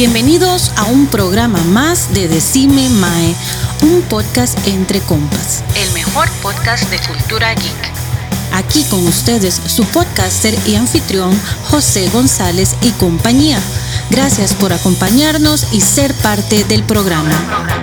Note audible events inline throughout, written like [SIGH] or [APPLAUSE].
Bienvenidos a un programa más de Decime Mae, un podcast entre compas. El mejor podcast de cultura geek. Aquí con ustedes su podcaster y anfitrión José González y compañía. Gracias por acompañarnos y ser parte del programa.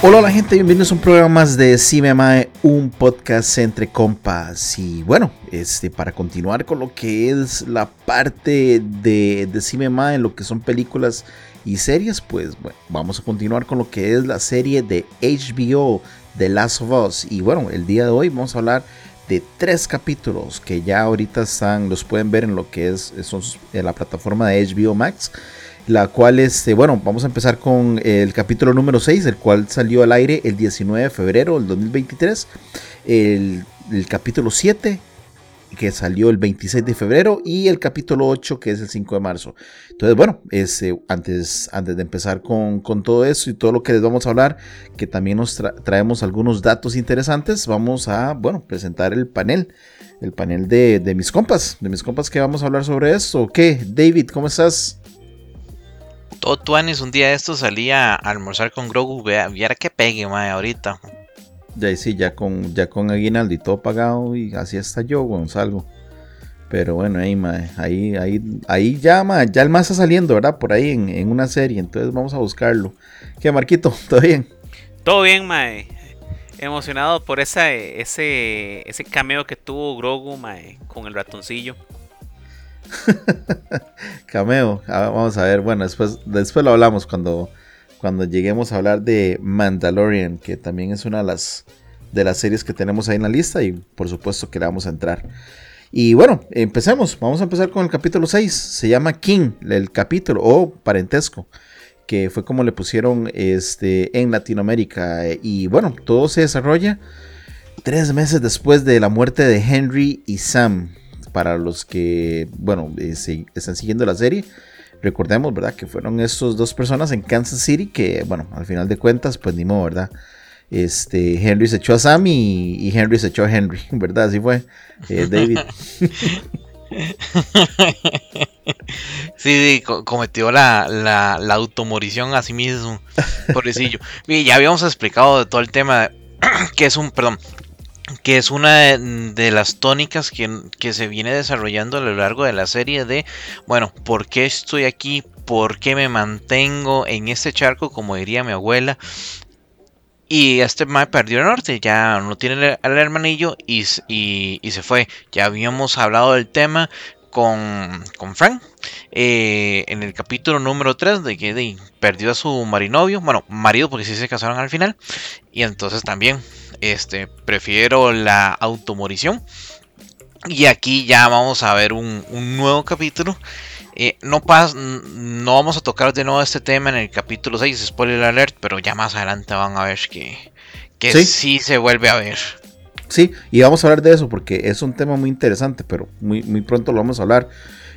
Hola la gente, bienvenidos a un programa más de Mae, un podcast entre compas. Y bueno, este, para continuar con lo que es la parte de, de Mae en lo que son películas y series, pues bueno, vamos a continuar con lo que es la serie de HBO, The Last of Us. Y bueno, el día de hoy vamos a hablar de tres capítulos que ya ahorita están, los pueden ver en lo que es en la plataforma de HBO Max la cual, este, bueno, vamos a empezar con el capítulo número 6, el cual salió al aire el 19 de febrero del 2023, el, capítulo 7, que salió el 26 de febrero, y el capítulo 8, que es el 5 de marzo. Entonces, bueno, este, antes, antes de empezar con, todo eso y todo lo que les vamos a hablar, que también nos traemos algunos datos interesantes, vamos a, bueno, presentar el panel, el panel de, de mis compas, de mis compas que vamos a hablar sobre esto. ¿Qué? David, ¿cómo estás? Todo Tuanis un día de esto salía a almorzar con Grogu, vea, viera que pegue, mae, ahorita. Ya sí, ya con, ya con aguinaldo y todo pagado, y así hasta yo, Gonzalo. Pero bueno, ahí, mae, ahí, ahí, ahí ya, mae, ya el más está saliendo, ¿verdad? Por ahí en, una serie, entonces vamos a buscarlo. ¿Qué, Marquito? [LAUGHS] ¿Todo bien? Todo bien, mae. Emocionado por esa, ese, ese cameo que tuvo Grogu, mae, con el ratoncillo. [LAUGHS] Cameo. Ah, vamos a ver. Bueno, después, después lo hablamos cuando, cuando lleguemos a hablar de Mandalorian, que también es una de las, de las series que tenemos ahí en la lista y por supuesto que le vamos a entrar. Y bueno, empecemos. Vamos a empezar con el capítulo 6. Se llama King, el capítulo, o parentesco, que fue como le pusieron este, en Latinoamérica. Y bueno, todo se desarrolla tres meses después de la muerte de Henry y Sam para los que, bueno, eh, están siguiendo la serie, recordemos, ¿verdad? Que fueron estos dos personas en Kansas City que, bueno, al final de cuentas, pues ni modo, ¿verdad? Este, Henry se echó a Sam y, Henry se echó a Henry, [LAUGHS] ¿verdad? Así fue, eh, David. [LAUGHS] Sí, cometió la, la, la, automorición a sí mismo, pobrecillo. [LAUGHS] Y ya habíamos explicado de todo el tema, [CLEARS THROAT] que es un, perdón, que es una de, las tónicas que, se viene desarrollando a lo largo de la serie de, bueno, ¿por qué estoy aquí? ¿Por qué me mantengo en este charco? Como diría mi abuela. Y este mae perdió el norte, ya no tiene al hermanillo y, se fue. Ya habíamos hablado del tema con, con Frank eh, en el capítulo número 3 de que perdió a su marinovio, bueno, marido porque sí se casaron al final. Y entonces también este, prefiero la automorición. Y aquí ya vamos a ver un, nuevo capítulo. Eh, no, no vamos a tocar de nuevo este tema en el capítulo 6, spoiler alert, pero ya más adelante van a ver que, que ¿Sí? se vuelve a ver. Sí, y vamos a hablar de eso porque es un tema muy interesante, pero muy, muy pronto lo vamos a hablar.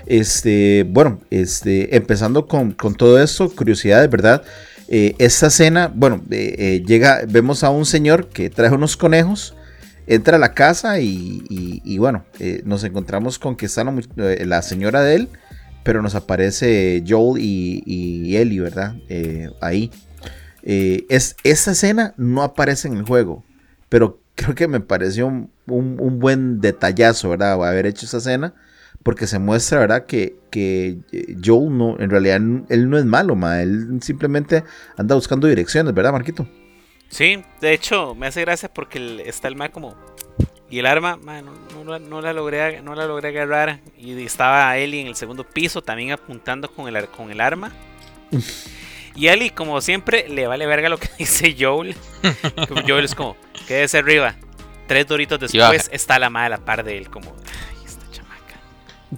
Este, bueno, este, empezando con, con todo esto, curiosidades, ¿verdad? Eh, esta escena, bueno, eh, eh, llega, vemos a un señor que trae unos conejos, entra a la casa y, bueno, nos encontramos con que está la, señora de él, pero nos aparece Joel y, Ellie, ¿verdad? ahí. es, esta escena no aparece en el juego, pero creo que me pareció un, un buen detallazo, ¿verdad? Haber hecho esa escena porque se muestra, ¿verdad? Que, que eh, Joel no, en realidad él no es malo, ma, él simplemente anda buscando direcciones, ¿verdad, Marquito? Sí, de hecho, me hace gracia porque está el ma como... Y el arma, no, la logré, no la logré agarrar. Y estaba Ellie en el segundo piso también apuntando con el, con el arma. [LAUGHS] Y Ellie, como siempre, le vale verga lo que [LAUGHS] dice Joel. [LAUGHS] Joel es como, quédese arriba. Tres doritos después está la madre a la par de él, como,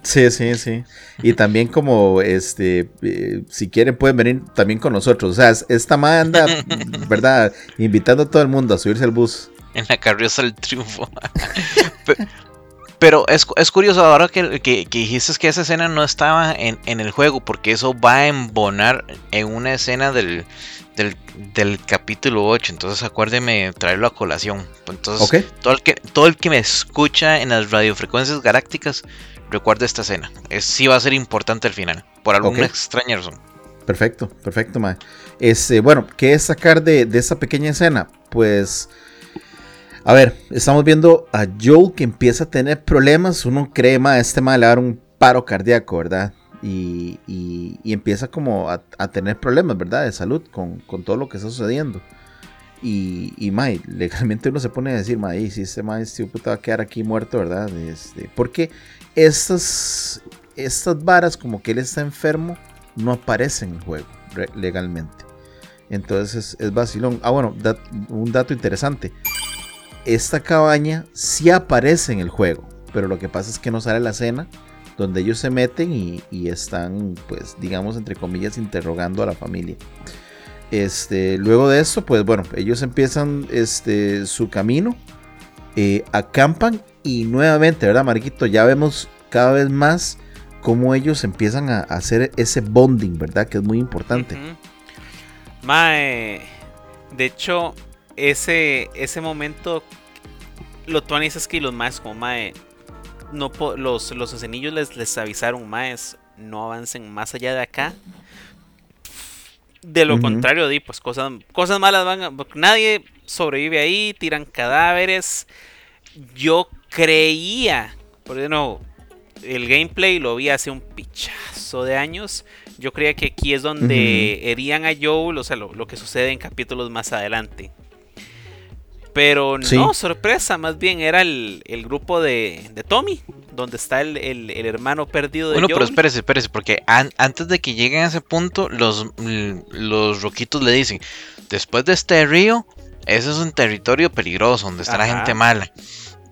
Sí, sí, sí. Y también como, este, eh, si quieren pueden venir también con nosotros. O sea, esta manda, [LAUGHS] ¿verdad? Invitando a todo el mundo a subirse al bus. En la carriosa del triunfo. [LAUGHS] Pero es, es curioso ahora que, que, dijiste que esa escena no estaba en, en, el juego, porque eso va a embonar en una escena del, del, del capítulo 8. Entonces acuérdeme traerlo a colación. Entonces, todo, el que, todo el que me escucha en las radiofrecuencias galácticas, recuerde esta escena. Es, sí va a ser importante al final, por alguna extraña razón. Perfecto, perfecto, Mae. Este, bueno, ¿qué es sacar de, de esa pequeña escena? Pues a ver, estamos viendo a Joel que empieza a tener problemas. Uno cree, ma, este mal le va a dar un paro cardíaco, ¿verdad? Y, empieza como a, tener problemas, ¿verdad? De salud con, todo lo que está sucediendo. Y, y legalmente uno se pone a decir, ma, si este ma este va a quedar aquí muerto, ¿verdad? Este, porque estas, estas varas, como que él está enfermo, no aparecen en el juego legalmente. Entonces es, vacilón. Ah, bueno, un dato interesante esta cabaña sí aparece en el juego, pero lo que pasa es que no sale la escena donde ellos se meten y, están, pues, digamos, entre comillas, interrogando a la familia. Este, luego de eso, pues bueno, ellos empiezan este, su camino, eh, acampan y nuevamente, ¿verdad, Marquito? Ya vemos cada vez más cómo ellos empiezan a, hacer ese bonding, ¿verdad? Que es muy importante. Mae, de hecho, ese, ese momento, lo Tuanis es que los maes como mae, no los, los escenillos les, les avisaron, maes, no avancen más allá de acá. De lo contrario, di, pues cosas, cosas malas van a, Nadie sobrevive ahí, tiran cadáveres. Yo creía, porque no, el gameplay lo vi hace un pichazo de años. Yo creía que aquí es donde herían a Joel, o sea, lo, que sucede en capítulos más adelante. Pero no, sorpresa, más bien era el, grupo de, Tommy, donde está el, hermano perdido de Bueno, pero espérese, espérese, porque antes de que lleguen a ese punto, los, los roquitos le dicen, después de este río, ese es un territorio peligroso, donde está la gente mala.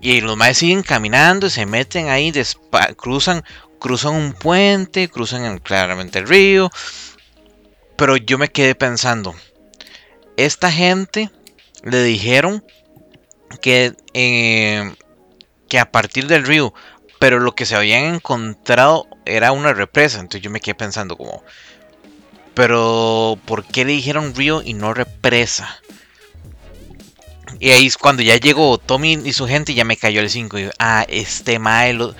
Y los maes siguen caminando y se meten ahí, cruzan, cruzan un puente, cruzan claramente el río. Pero yo me quedé pensando, esta gente le dijeron que, eh, que a partir del río, pero lo que se habían encontrado era una represa. Entonces yo me quedé pensando como, pero ¿por qué le dijeron río y no represa? Y ahí es cuando ya llegó Tommy y su gente, ya me cayó el 5. Y ah, este mae, el,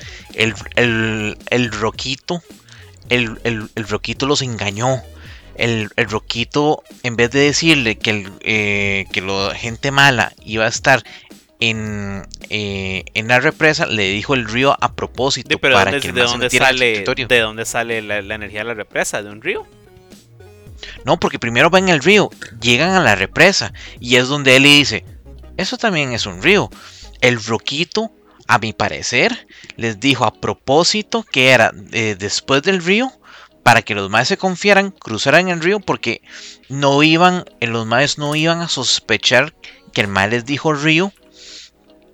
el, el, roquito, el, el, el roquito los engañó el, Roquito, en vez de decirle que, eh, que la gente mala iba a estar en, eh, en la represa, le dijo el río a propósito. para que ¿de, dónde sale, ¿De dónde sale la, energía de la represa? ¿De un río? No, porque primero van el río, llegan a la represa y es donde él le dice, eso también es un río. El Roquito, a mi parecer, les dijo a propósito que era eh, después del río para que los maes se confiaran, cruzaran el río porque no iban, eh, los maes no iban a sospechar que el mae les dijo río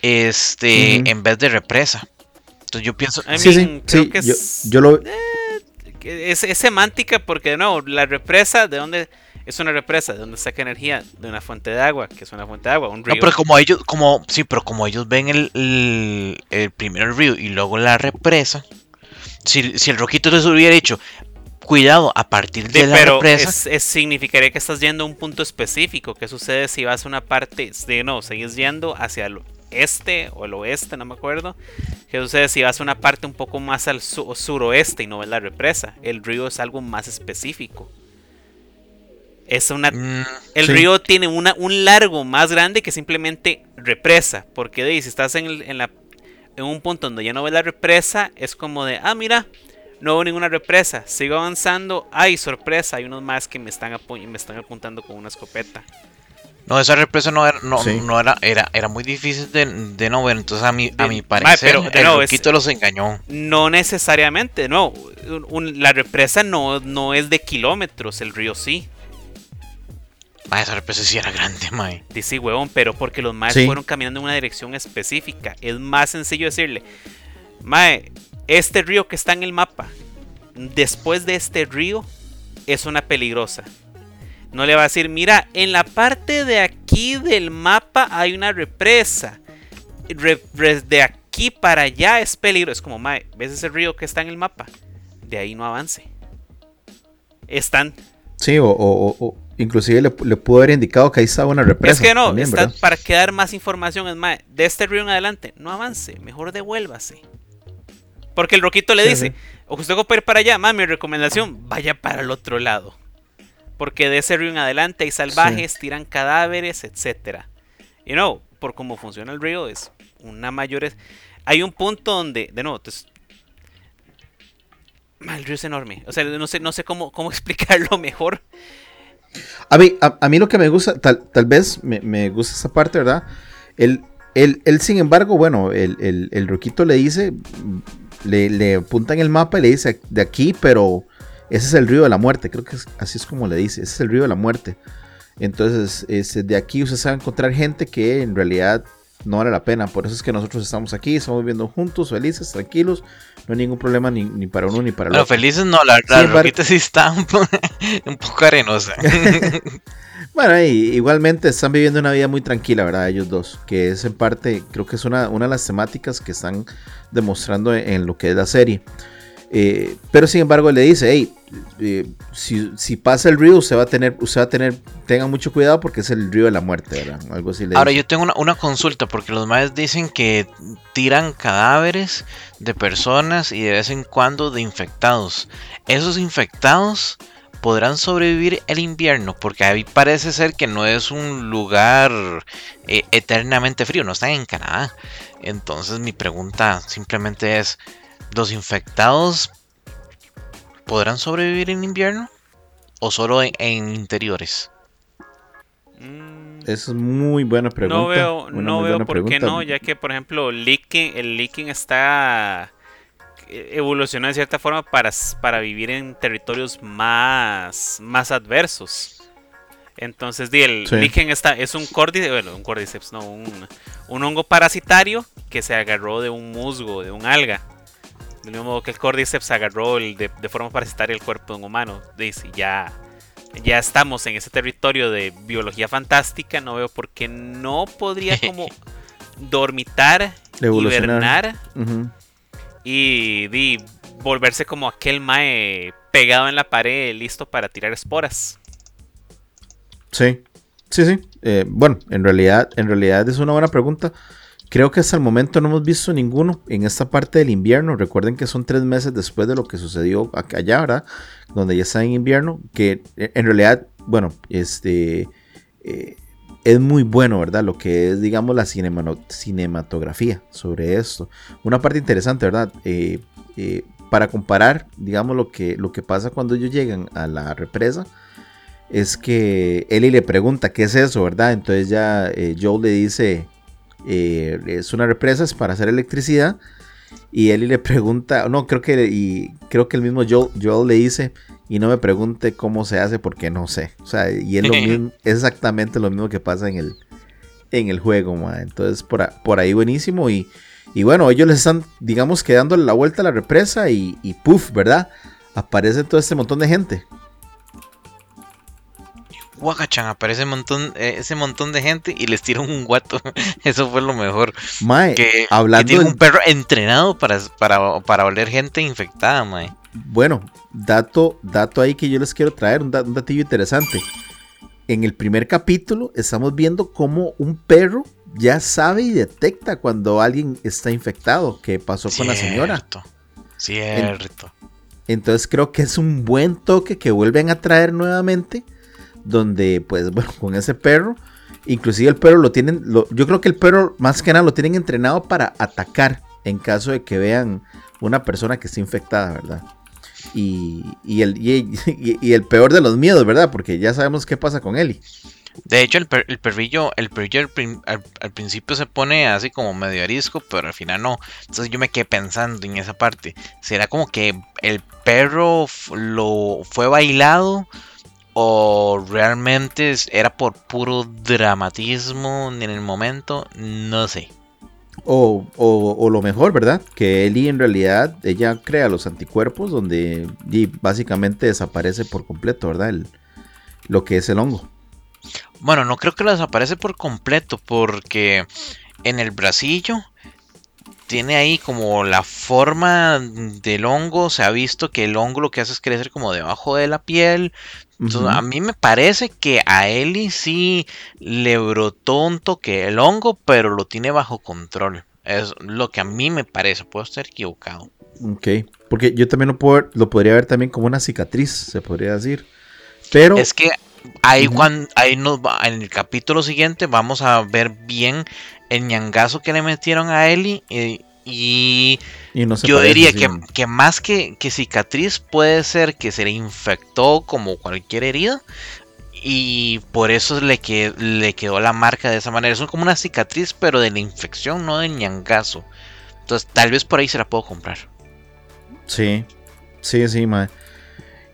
este en vez de represa. Entonces yo pienso, sí, sí, creo que yo, lo eh, es, semántica porque no, la represa de dónde es una represa, de dónde saca energía de una fuente de agua, que es una fuente de agua, un río. No, pero como ellos como sí, pero como ellos ven el, el, el primero el río y luego la represa, si, si el rojito les hubiera dicho, cuidado, a partir de, la pero Es, significaría que estás yendo a un punto específico. ¿Qué sucede si vas a una parte de no, sigues yendo hacia el este o el oeste, no me acuerdo? ¿Qué sucede si vas a una parte un poco más al suroeste y no ves la represa? El río es algo más específico. Es una, mm, el río tiene una, un largo más grande que simplemente represa. Porque de si estás en, en, la, en un punto donde ya no ves la represa, es como de, ah, mira, no hubo ninguna represa. Sigo avanzando. Ay, sorpresa. Hay unos más que me están, me están apuntando con una escopeta. No, esa represa no era, no, no era, era, era muy difícil de, no ver. Entonces, a mi, a mi parecer, pero, el los engañó. No necesariamente, no. la represa no, no es de kilómetros, el río sí. Ma, esa represa sí era grande, mae. Sí, huevón, pero porque los maes fueron caminando en una dirección específica. Es más sencillo decirle, mae, este río que está en el mapa, después de este río, es una peligrosa. No le va a decir, mira, en la parte de aquí del mapa hay una represa. de aquí para allá es peligro. Es como, mae, ¿ves ese río que está en el mapa? De ahí no avance. Están. Sí, o, inclusive le, pudo haber indicado que ahí estaba una represa. Es que no, está para quedar más información. Es mae, de este río en adelante, no avance, mejor devuélvase. Porque el roquito le dice, o usted va ir para allá, mae, mi recomendación, vaya para el otro lado. Porque de ese río en adelante hay salvajes, tiran cadáveres, etcétera. Y no, por cómo funciona el río, es una mayor. Hay un punto donde, de nuevo, entonces, el río es enorme. O sea, no sé, no sé cómo, cómo [LAUGHS] explicarlo mejor. A mí, a, mí lo que me gusta, tal, tal vez me, gusta esa parte, ¿verdad? Él, él, él, sin embargo, bueno, el, el, el roquito le dice, le, le, apunta en el mapa y le dice de aquí, pero ese es el río de la muerte, creo que así es como le dice, ese es el río de la muerte. Entonces, este, de aquí usted se va a encontrar gente que en realidad no vale la pena. Por eso es que nosotros estamos aquí, estamos viviendo juntos, felices, tranquilos. No hay ningún problema ni, para uno ni para el otro. felices no, la, verdad, sí, está un, [LAUGHS] poco arenosa. [LAUGHS] [LAUGHS] bueno, igualmente están viviendo una vida muy tranquila, ¿verdad? Ellos dos. Que es en parte, creo que es una, una de las temáticas que están demostrando en lo que es la serie. Eh, pero sin embargo le dice, hey, eh, si, pasa el río, usted va a tener, usted va a tener, tenga mucho cuidado porque es el río de la muerte, ¿verdad? Algo así Ahora yo tengo una, consulta porque los maes dicen que tiran cadáveres de personas y de vez en cuando de infectados. Esos infectados podrán sobrevivir el invierno porque ahí parece ser que no es un lugar eh, eternamente frío, no están en Canadá. Entonces mi pregunta simplemente es, ¿Los infectados podrán sobrevivir en invierno? ¿O solo en, interiores? Mm. Es muy buena pregunta. No veo, no veo por qué no, ya que por ejemplo el leaking está evolucionando de cierta forma para, para vivir en territorios más, más adversos. Entonces, el lichen está, es un cordyceps, bueno, un cordyceps, no, un, un hongo parasitario que se agarró de un musgo, de un alga. Del mismo modo que el Cordyceps agarró el de, forma parasitaria el cuerpo de un humano. Dice, ya, ya estamos en ese territorio de biología fantástica. No veo por qué no podría [LAUGHS] como dormitar, hibernar y, volverse como aquel mae pegado en la pared, listo para tirar esporas. Sí, sí, sí. Eh, bueno, en realidad, en realidad es una buena pregunta. Creo que hasta el momento no hemos visto ninguno en esta parte del invierno. Recuerden que son tres meses después de lo que sucedió allá, ¿verdad? Donde ya está en invierno. Que eh, en realidad, bueno, este eh, es muy bueno, ¿verdad? Lo que es, digamos, la cinematografía sobre esto. Una parte interesante, ¿verdad? Eh, para comparar, digamos, lo que, lo que pasa cuando ellos llegan a la represa es que Ellie le pregunta qué es eso, ¿verdad? Entonces ya Joe le dice eh, es una represa, es para hacer electricidad. Y él le pregunta, no, creo que, y creo que el mismo Joel, le dice, y no me pregunte cómo se hace porque no sé. O sea, y es, lo [LAUGHS] mismo, exactamente lo mismo que pasa en el, en el juego, Entonces, por, por, ahí buenísimo. Y, y, bueno, ellos les están, digamos, que dándole la vuelta a la represa y, y puff, ¿verdad? Aparece todo este montón de gente. Wakachan aparece montón, eh, ese montón de gente y les tira un guato. [LAUGHS] Eso fue lo mejor. Mae, que, hablando tiene un perro entrenado para, para, para oler gente infectada, mae. Bueno, dato, dato ahí que yo les quiero traer, un, datillo interesante. En el primer capítulo estamos viendo cómo un perro ya sabe y detecta cuando alguien está infectado. ¿Qué pasó con la señora? Cierto. entonces creo que es un buen toque que vuelven a traer nuevamente donde pues [LAUGHS] bueno, con ese perro, inclusive el perro lo tienen, yo creo que el perro más que nada lo tienen entrenado para atacar en caso de que vean una persona que está infectada, ¿verdad? Y, el, y, el peor de los miedos, ¿verdad? Porque ya sabemos qué pasa con Eli. De hecho, el, perrillo, el perrillo al, principio se pone así como medio arisco, pero al final no. Entonces yo me quedé pensando en esa parte. ¿Será como que el perro lo fue bailado o realmente era por puro dramatismo en el momento, no sé. O, lo mejor, ¿verdad? Que Ellie en realidad, ella crea los anticuerpos donde básicamente desaparece por completo, ¿verdad? lo que es el hongo. Bueno, no creo que lo desaparece por completo porque en el bracillo tiene ahí como la forma del hongo. Se ha visto que el hongo lo que hace es crecer como debajo de la piel. Entonces, a mí me parece que a Eli sí le brotó un toque el hongo, pero lo tiene bajo control. Es lo que a mí me parece. Puedo estar equivocado. Ok, porque yo también lo, puedo, lo podría ver también como una cicatriz, se podría decir. Pero... Es que ahí, cuando, ahí nos va, en el capítulo siguiente vamos a ver bien el ñangazo que le metieron a Eli. Eh, y, yo diría que, que, más que, que, cicatriz puede ser que se le infectó como cualquier herida. Y por eso le, que, le quedó la marca de esa manera. Es como una cicatriz, pero de la infección, no del ñangazo. Entonces, tal vez por ahí se la puedo comprar. Sí, sí, sí, madre.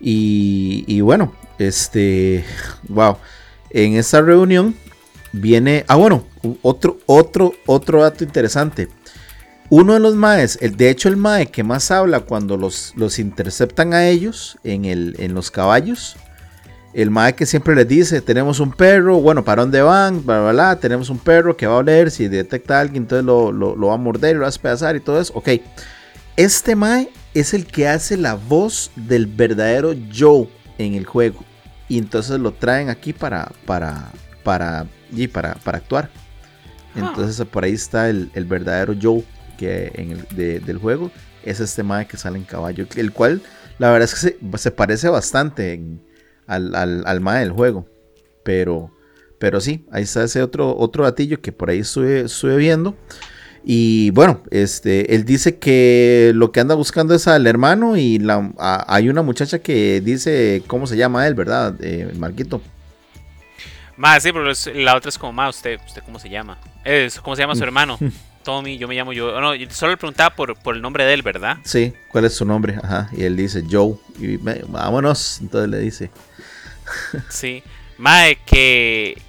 Y, y bueno, este, wow. En esta reunión viene, ah, bueno, otro, otro, otro dato interesante. Uno de los maes, el, de hecho el mae que más habla cuando los, los interceptan a ellos en, el, en los caballos, el mae que siempre les dice, tenemos un perro, bueno, ¿para dónde van? Bla, bla, bla, tenemos un perro que va a oler, si detecta a alguien, entonces lo, lo, va a morder, lo va a despedazar y todo eso. Ok, este mae es el que hace la voz del verdadero Joe en el juego. Y entonces lo traen aquí para, para, para, y para, para actuar. Ah. Entonces por ahí está el, el verdadero Joe que en el, del juego. Es este mae que sale en caballo. El cual la verdad es que se, parece bastante al, al, al mae del juego. Pero, pero sí, ahí está ese otro, otro gatillo que por ahí estuve, estuve viendo. Y bueno, este, él dice que lo que anda buscando es al hermano y la, hay una muchacha que dice cómo se llama él, ¿verdad, eh, Marquito? Más, sí, pero la otra es como más, usted, usted cómo se llama. Es, ¿Cómo se llama su [LAUGHS] hermano? Tommy, yo me llamo yo. No, solo le preguntaba por, por el nombre de él, ¿verdad? Sí, ¿cuál es su nombre? Ajá, y él dice Joe. Y vámonos, entonces le dice. [LAUGHS] sí, Mae, que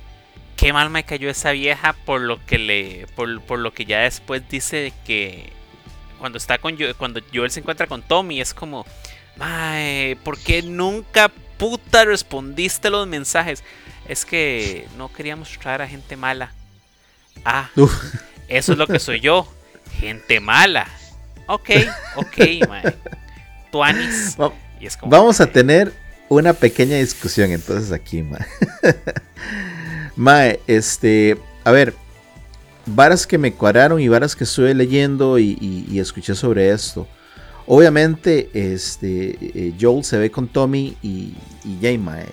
qué mal me cayó esa vieja por lo que le por, lo que ya después dice que cuando está con yo cuando Joel se encuentra con Tommy es como Mae, ¿por qué nunca puta respondiste los mensajes? Es que no queríamos traer a gente mala. Ah, eso es lo que soy yo, gente mala. Ok, ok, mae. Tuanis. Vamos a tener una pequeña discusión entonces aquí, mae. [LAUGHS] Mae, este, a ver, varas que me cuadraron y varas que estuve leyendo y, escuché sobre esto. Obviamente, este, eh, Joel se ve con Tommy y, y eh,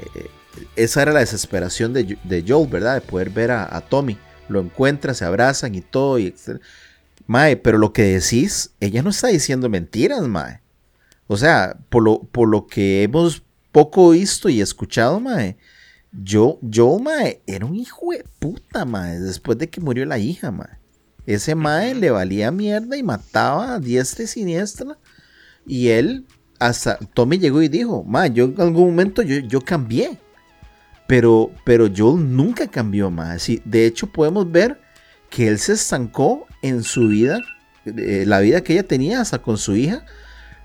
esa era la desesperación de, Joel, ¿verdad? De poder ver a, Tommy. Lo encuentra, se abrazan y todo. Y, mae, pero lo que decís, ella no está diciendo mentiras, Mae. O sea, por lo, por lo que hemos poco visto y escuchado, Mae yo, yo, mae, era un hijo de puta, mae, después de que murió la hija, mae. Ese mae le valía mierda y mataba a diestra y siniestra. Y él, hasta Tommy llegó y dijo, mae, yo en algún momento yo, yo cambié. Pero, pero yo nunca cambió, mae. Sí, de hecho, podemos ver que él se estancó en su vida, eh, la vida que ella tenía hasta con su hija.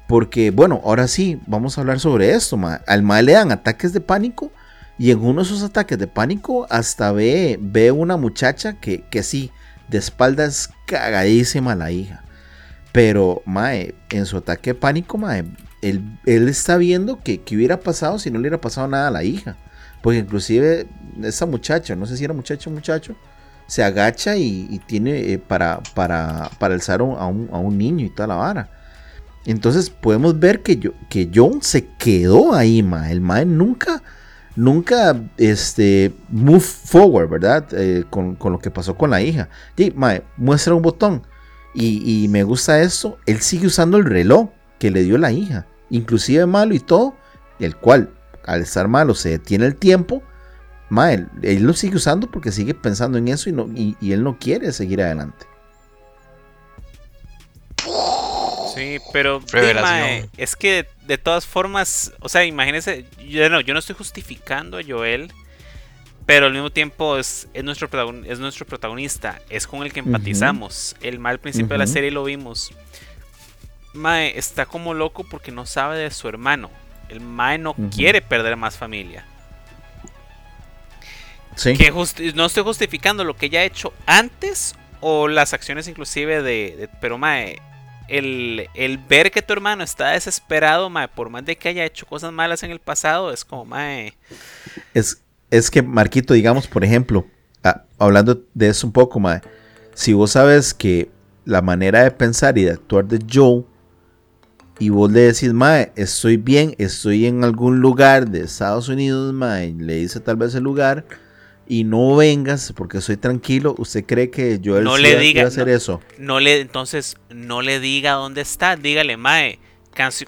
Porque, bueno, ahora sí, vamos a hablar sobre esto, mae. Al mae le dan ataques de pánico y en uno de esos ataques de pánico hasta ve, ve una muchacha que, que sí, de espaldas cagadísima la hija. Pero, Mae, en su ataque de pánico, Mae, él, está viendo que, hubiera pasado si no le hubiera pasado nada a la hija. Porque inclusive esa muchacha, no sé si era muchacho o muchacho, se agacha y, tiene eh, para, para, para alzar a un, a un, niño y toda la vara. Entonces podemos ver que, yo, que John se quedó ahí, Mae. El Mae nunca nunca este, move forward, ¿verdad? Eh, con, lo que pasó con la hija. Y, muestra un botón. Y, me gusta eso. Él sigue usando el reloj que le dio la hija. Inclusive malo y todo. El cual, al estar malo, se detiene el tiempo. él, lo sigue usando porque sigue pensando en eso y, no, y él no quiere seguir adelante. Sí, pero es que de todas formas, o sea, imagínense, yo no, yo no estoy justificando a Joel, pero al mismo tiempo es, es, nuestro, es nuestro protagonista, es con el que empatizamos. El mal principio de la serie lo vimos. Mae está como loco porque no sabe de su hermano. El Mae no quiere perder más familia. Sí. Que no estoy justificando lo que ella ha hecho antes o las acciones inclusive de, pero mae, el, el, ver que tu hermano está desesperado, mae, por más de que haya hecho cosas malas en el pasado, es como, mae. Es, es que, Marquito, digamos, por ejemplo, hablando de eso un poco, mae, si vos sabes que la manera de pensar y de actuar de Joe, y vos le decís, mae, estoy bien, estoy en algún lugar de Estados Unidos, mae, le dice tal vez el lugar, y no vengas porque soy tranquilo, ¿usted cree que yo no le diga, a hacer eso? No le, entonces, no le diga dónde está, dígale, mae,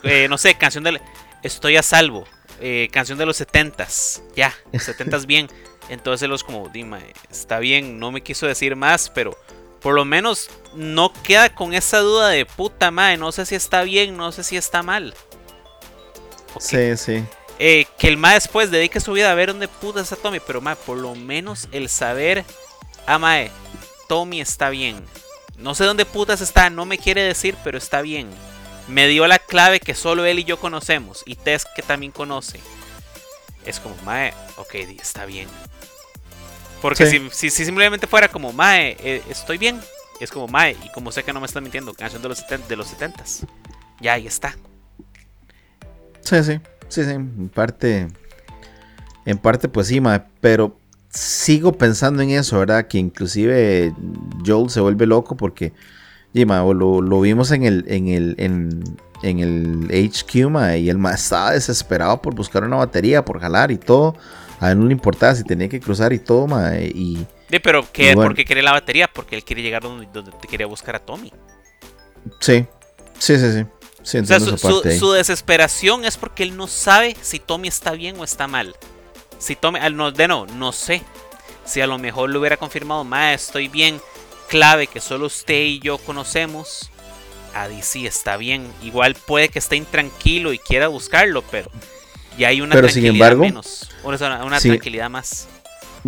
eh, no sé, canción de... Estoy a salvo, eh, canción de los setentas, ya, setentas bien. [LAUGHS] Entonces los como, dime, está bien, no me quiso decir más, pero por lo menos no queda con esa duda de puta madre, no sé si está bien, no sé si está mal. Sí, sí. Eh, que el mae después dedique su vida a ver dónde puta está Tommy, pero mae, por lo menos el saber, ah mae, Tommy está bien. No sé dónde putas está, no me quiere decir, pero está bien. Me dio la clave que solo él y yo conocemos, y Tess que también conoce. Es como, mae, ok, está bien. Porque si, si, simplemente fuera como, mae, eh, estoy bien, es como, mae, y como sé que no me está mintiendo, canción de los, de los 70s. Ya ahí está. Sí, sí. Sí, sí, en parte. En parte, pues sí, ma, pero sigo pensando en eso, ¿verdad? Que inclusive Joel se vuelve loco porque. Y, ma, lo, lo, vimos en el, en el, en, en el HQ, ma, y el ma estaba desesperado por buscar una batería, por jalar y todo. A él no le importaba si tenía que cruzar y todo, ma, y. Sí, pero ¿qué, ¿por qué quiere la batería? Porque él quiere llegar donde, donde te quería buscar a Tommy. Sí, sí, sí, sí su, desesperación es porque él no sabe si Tommy está bien o está mal. Si Tommy, no, de no, no sé. Si a lo mejor le hubiera confirmado, ma, estoy bien, clave que solo usted y yo conocemos. Adi sí está bien. Igual puede que esté intranquilo y quiera buscarlo, pero ya hay una tranquilidad menos. Una, tranquilidad más.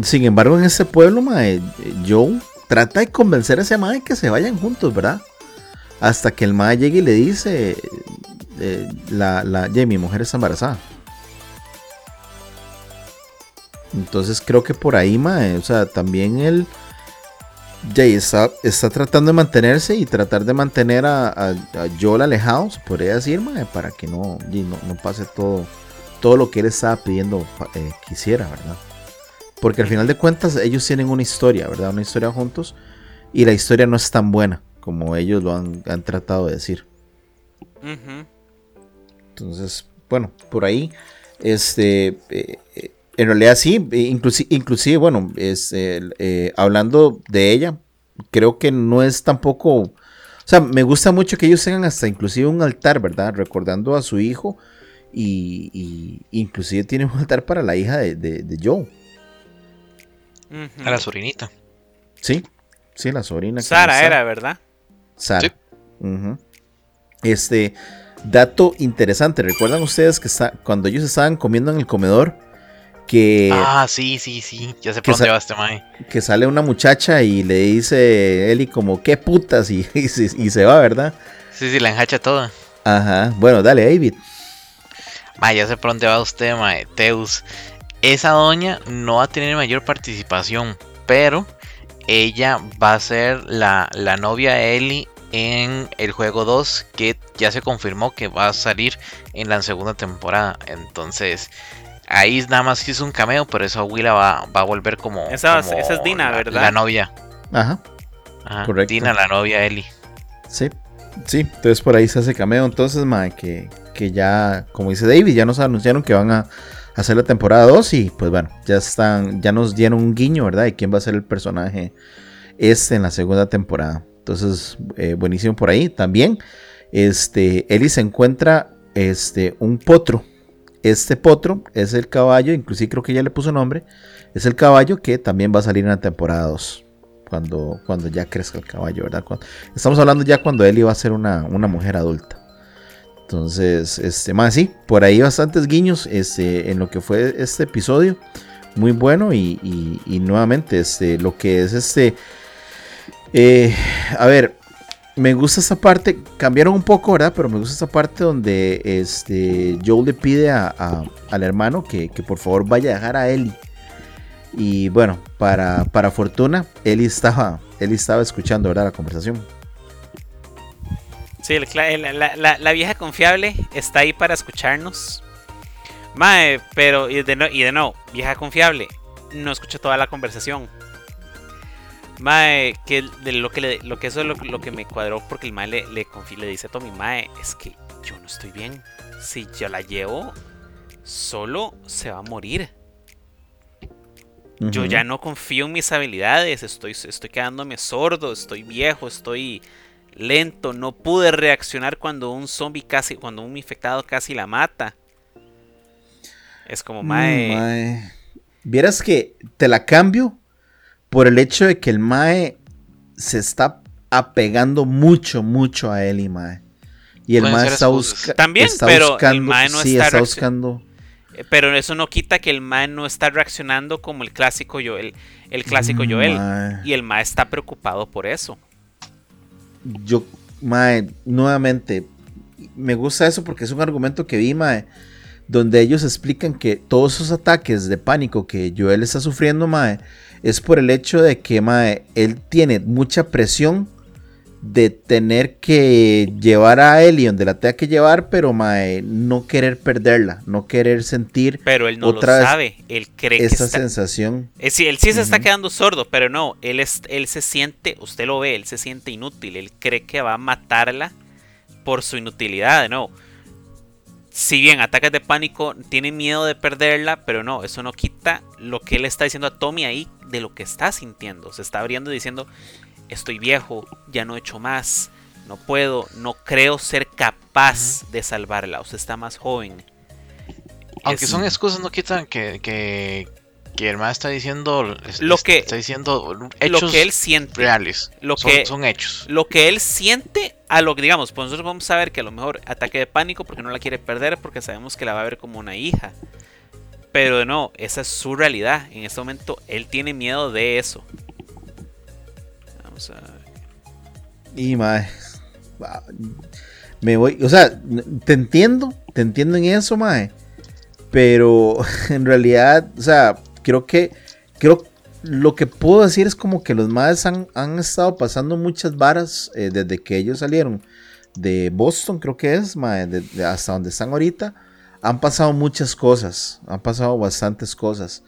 Sin embargo, en ese pueblo, ma, eh, Joe trata de convencer a ese mae que se vayan juntos, ¿verdad? Hasta que el mae llegue y le dice, eh, la, la, mi mujer está embarazada. Entonces creo que por ahí, mae, o sea, también él Jay está, está, tratando de mantenerse y tratar de mantener a, Joel alejado, podría decir, mae, para que no, no, pase todo, todo lo que él estaba pidiendo eh, que hiciera, ¿verdad? Porque al final de cuentas ellos tienen una historia, ¿verdad? Una historia juntos y la historia no es tan buena como ellos lo han, tratado de decir. Entonces, bueno, por ahí, este, eh, eh, en realidad sí, inclusive, inclusive bueno, es, eh, hablando de ella, creo que no es tampoco, o sea, me gusta mucho que ellos tengan hasta inclusive un altar, ¿verdad? Recordando a su hijo y, inclusive tiene un altar para la hija de, Joe. A la sobrinita. Sí, sí, la sobrina. Sara era, ¿verdad? Este dato interesante. ¿Recuerdan ustedes que está, cuando ellos estaban comiendo en el comedor? Que. Ah, sí, sí, sí. Ya sé por dónde va este mae. Que sale una muchacha y le dice Eli como, ¿qué putas? Y, [LAUGHS] y, se va, ¿verdad? Sí, sí, la enjacha toda. Ajá. Bueno, dale, David. Mae, ya sé por dónde va usted, mae. Teus. Esa doña no va a tener mayor participación, pero ella va a ser la, la novia de Ellie en el juego 2 que ya se confirmó que va a salir en la segunda temporada. Entonces, ahí nada más hizo un cameo, pero esa Willa va, va a volver como, esa, es Dina, ¿verdad? La novia. Ajá. Correcto. Dina, la novia Ellie. Sí, sí. Entonces por ahí se hace cameo. Entonces, ma, que, que ya, como dice David, ya nos anunciaron que van a hacer la temporada 2 y pues bueno, ya están, ya nos dieron un guiño, ¿verdad? De quién va a ser el personaje este en la segunda temporada. Entonces, eh, buenísimo por ahí. También, este, Eli se encuentra este, un potro. Este potro es el caballo, inclusive creo que ya le puso nombre. Es el caballo que también va a salir en la temporada 2. Cuando, cuando ya crezca el caballo, ¿verdad? estamos hablando ya cuando Eli va a ser una, una mujer adulta. Entonces, este, más sí, por ahí bastantes guiños este, en lo que fue este episodio. Muy bueno y, nuevamente, este, lo que es este... Eh, a ver, me gusta esta parte, cambiaron un poco, ¿verdad? Pero me gusta esta parte donde este, Joel le pide al hermano que, por favor vaya a dejar a Ellie. Y bueno, para, para fortuna, Eli estaba, Eli estaba escuchando ¿verdad? la conversación. Sí, la, vieja confiable está ahí para escucharnos. Mae, pero y de, no, y de no, vieja confiable, no escucho toda la conversación. Mae, que de lo que lo que eso es lo, que me cuadró porque el mae le, le, le dice a Tommy, Mae, es que yo no estoy bien. Si yo la llevo, solo se va a morir. Yo ya no confío en mis habilidades, estoy, estoy quedándome sordo, estoy viejo, estoy lento, no pude reaccionar cuando un zombie casi, cuando un infectado casi la mata. Es como, mm, mae. Vieras que te la cambio por el hecho de que el mae se está apegando mucho, mucho a él y mae. Y el mae está, buscando. También, pero el mae no está, buscando. Eh, pero eso no quita que el mae no está reaccionando como el clásico Joel. El clásico mm, Joel. Y el mae está preocupado por eso. Yo, mae, nuevamente, me gusta eso porque es un argumento que vi, mae, donde ellos explican que todos esos ataques de pánico que Joel está sufriendo, mae, es por el hecho de que, mae, él tiene mucha presión de tener que llevar a Ellie donde la tenga que llevar, pero mae, no querer perderla, no querer sentir pero él no otra lo sabe, él cree esa sensación. Es, él sí se está quedando sordo, pero no, él es, él se siente, usted lo ve, él se siente inútil, él cree que va a matarla por su inutilidad, no. Si bien ataques de pánico, tiene miedo de perderla, pero no, eso no quita lo que él está diciendo a Tommy ahí de lo que está sintiendo. Se está abriendo diciendo, estoy viejo, ya no he hecho más, no puedo, no creo ser capaz de salvarla, usted está más joven. Aunque son excusas, no quitan que, que, que el está diciendo lo que está diciendo hechos lo que él siente reales. lo son, que son hechos. lo que él siente a lo que digamos pues nosotros vamos a ver que a lo mejor ataque de pánico porque no la quiere perder porque sabemos que la va a ver como una hija. Pero no esa es su realidad. En este momento él tiene miedo de eso y mae. Me voy. O sea, te entiendo. Te entiendo en eso, mae. Pero [LAUGHS] en realidad, o sea, creo que. Creo lo que puedo decir es como que los maes han, estado pasando muchas varas eh, desde que ellos salieron de Boston, creo que es, mae, hasta donde están ahorita. Han pasado muchas cosas, han pasado bastantes cosas.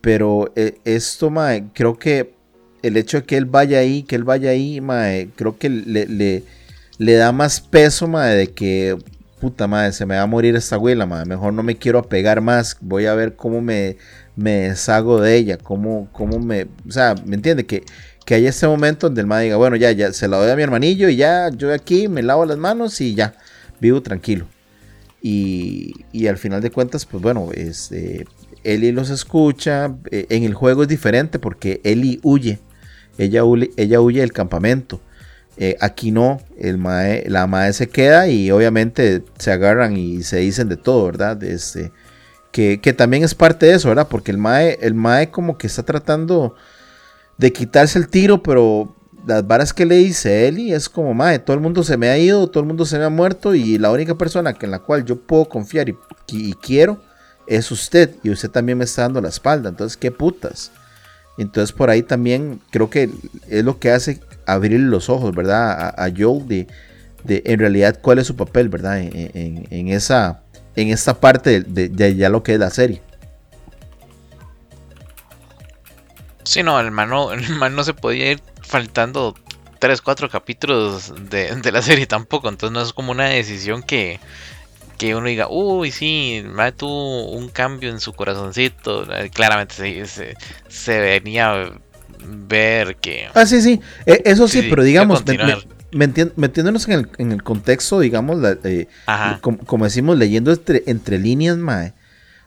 Pero eh, esto, mae, creo que el hecho de que él vaya ahí, que él vaya ahí, creo que le, le, da más peso, de que, puta madre, se me va a morir esta abuela, madre. Mejor no me quiero apegar más. Voy a ver cómo me, me deshago de ella. Cómo, cómo me. O sea, ¿me entiende? Que, que haya este momento donde el madre diga, bueno, ya, ya, se la doy a mi hermanillo y ya, yo aquí me lavo las manos y ya, vivo tranquilo. Y, y al final de cuentas, pues bueno, este, Eli los escucha. Eh, en el juego es diferente porque Eli huye ella, ella huye del campamento. Eh, aquí no, el mae, la mae se queda y obviamente se agarran y se dicen de todo, ¿verdad? Este, que, también es parte de eso, ¿verdad? Porque el mae, el como que está tratando de quitarse el tiro, pero las varas que le dice Eli es como, mae, todo el mundo se me ha ido, todo el mundo se me ha muerto y la única persona en la cual yo puedo confiar y, y quiero es usted y usted también me está dando la espalda, entonces, ¿qué putas? Entonces por ahí también creo que es lo que hace abrir los ojos, ¿verdad? A, Joel de, de, en realidad cuál es su papel, ¿verdad? En, esa, en esta parte de, ya lo que es la serie. Sí, no, el man no, [LAUGHS] no se podía ir faltando 3, 4 capítulos de, de la serie tampoco, entonces no es como una decisión que, que uno diga, uy, sí, tuvo un cambio en su corazoncito. Eh, claramente se, se, venía a ver que. Ah, sí, sí, e, eso sí, pero digamos, metiéndonos en el, en el contexto, digamos, eh, como, decimos, leyendo entre, entre líneas, Mae.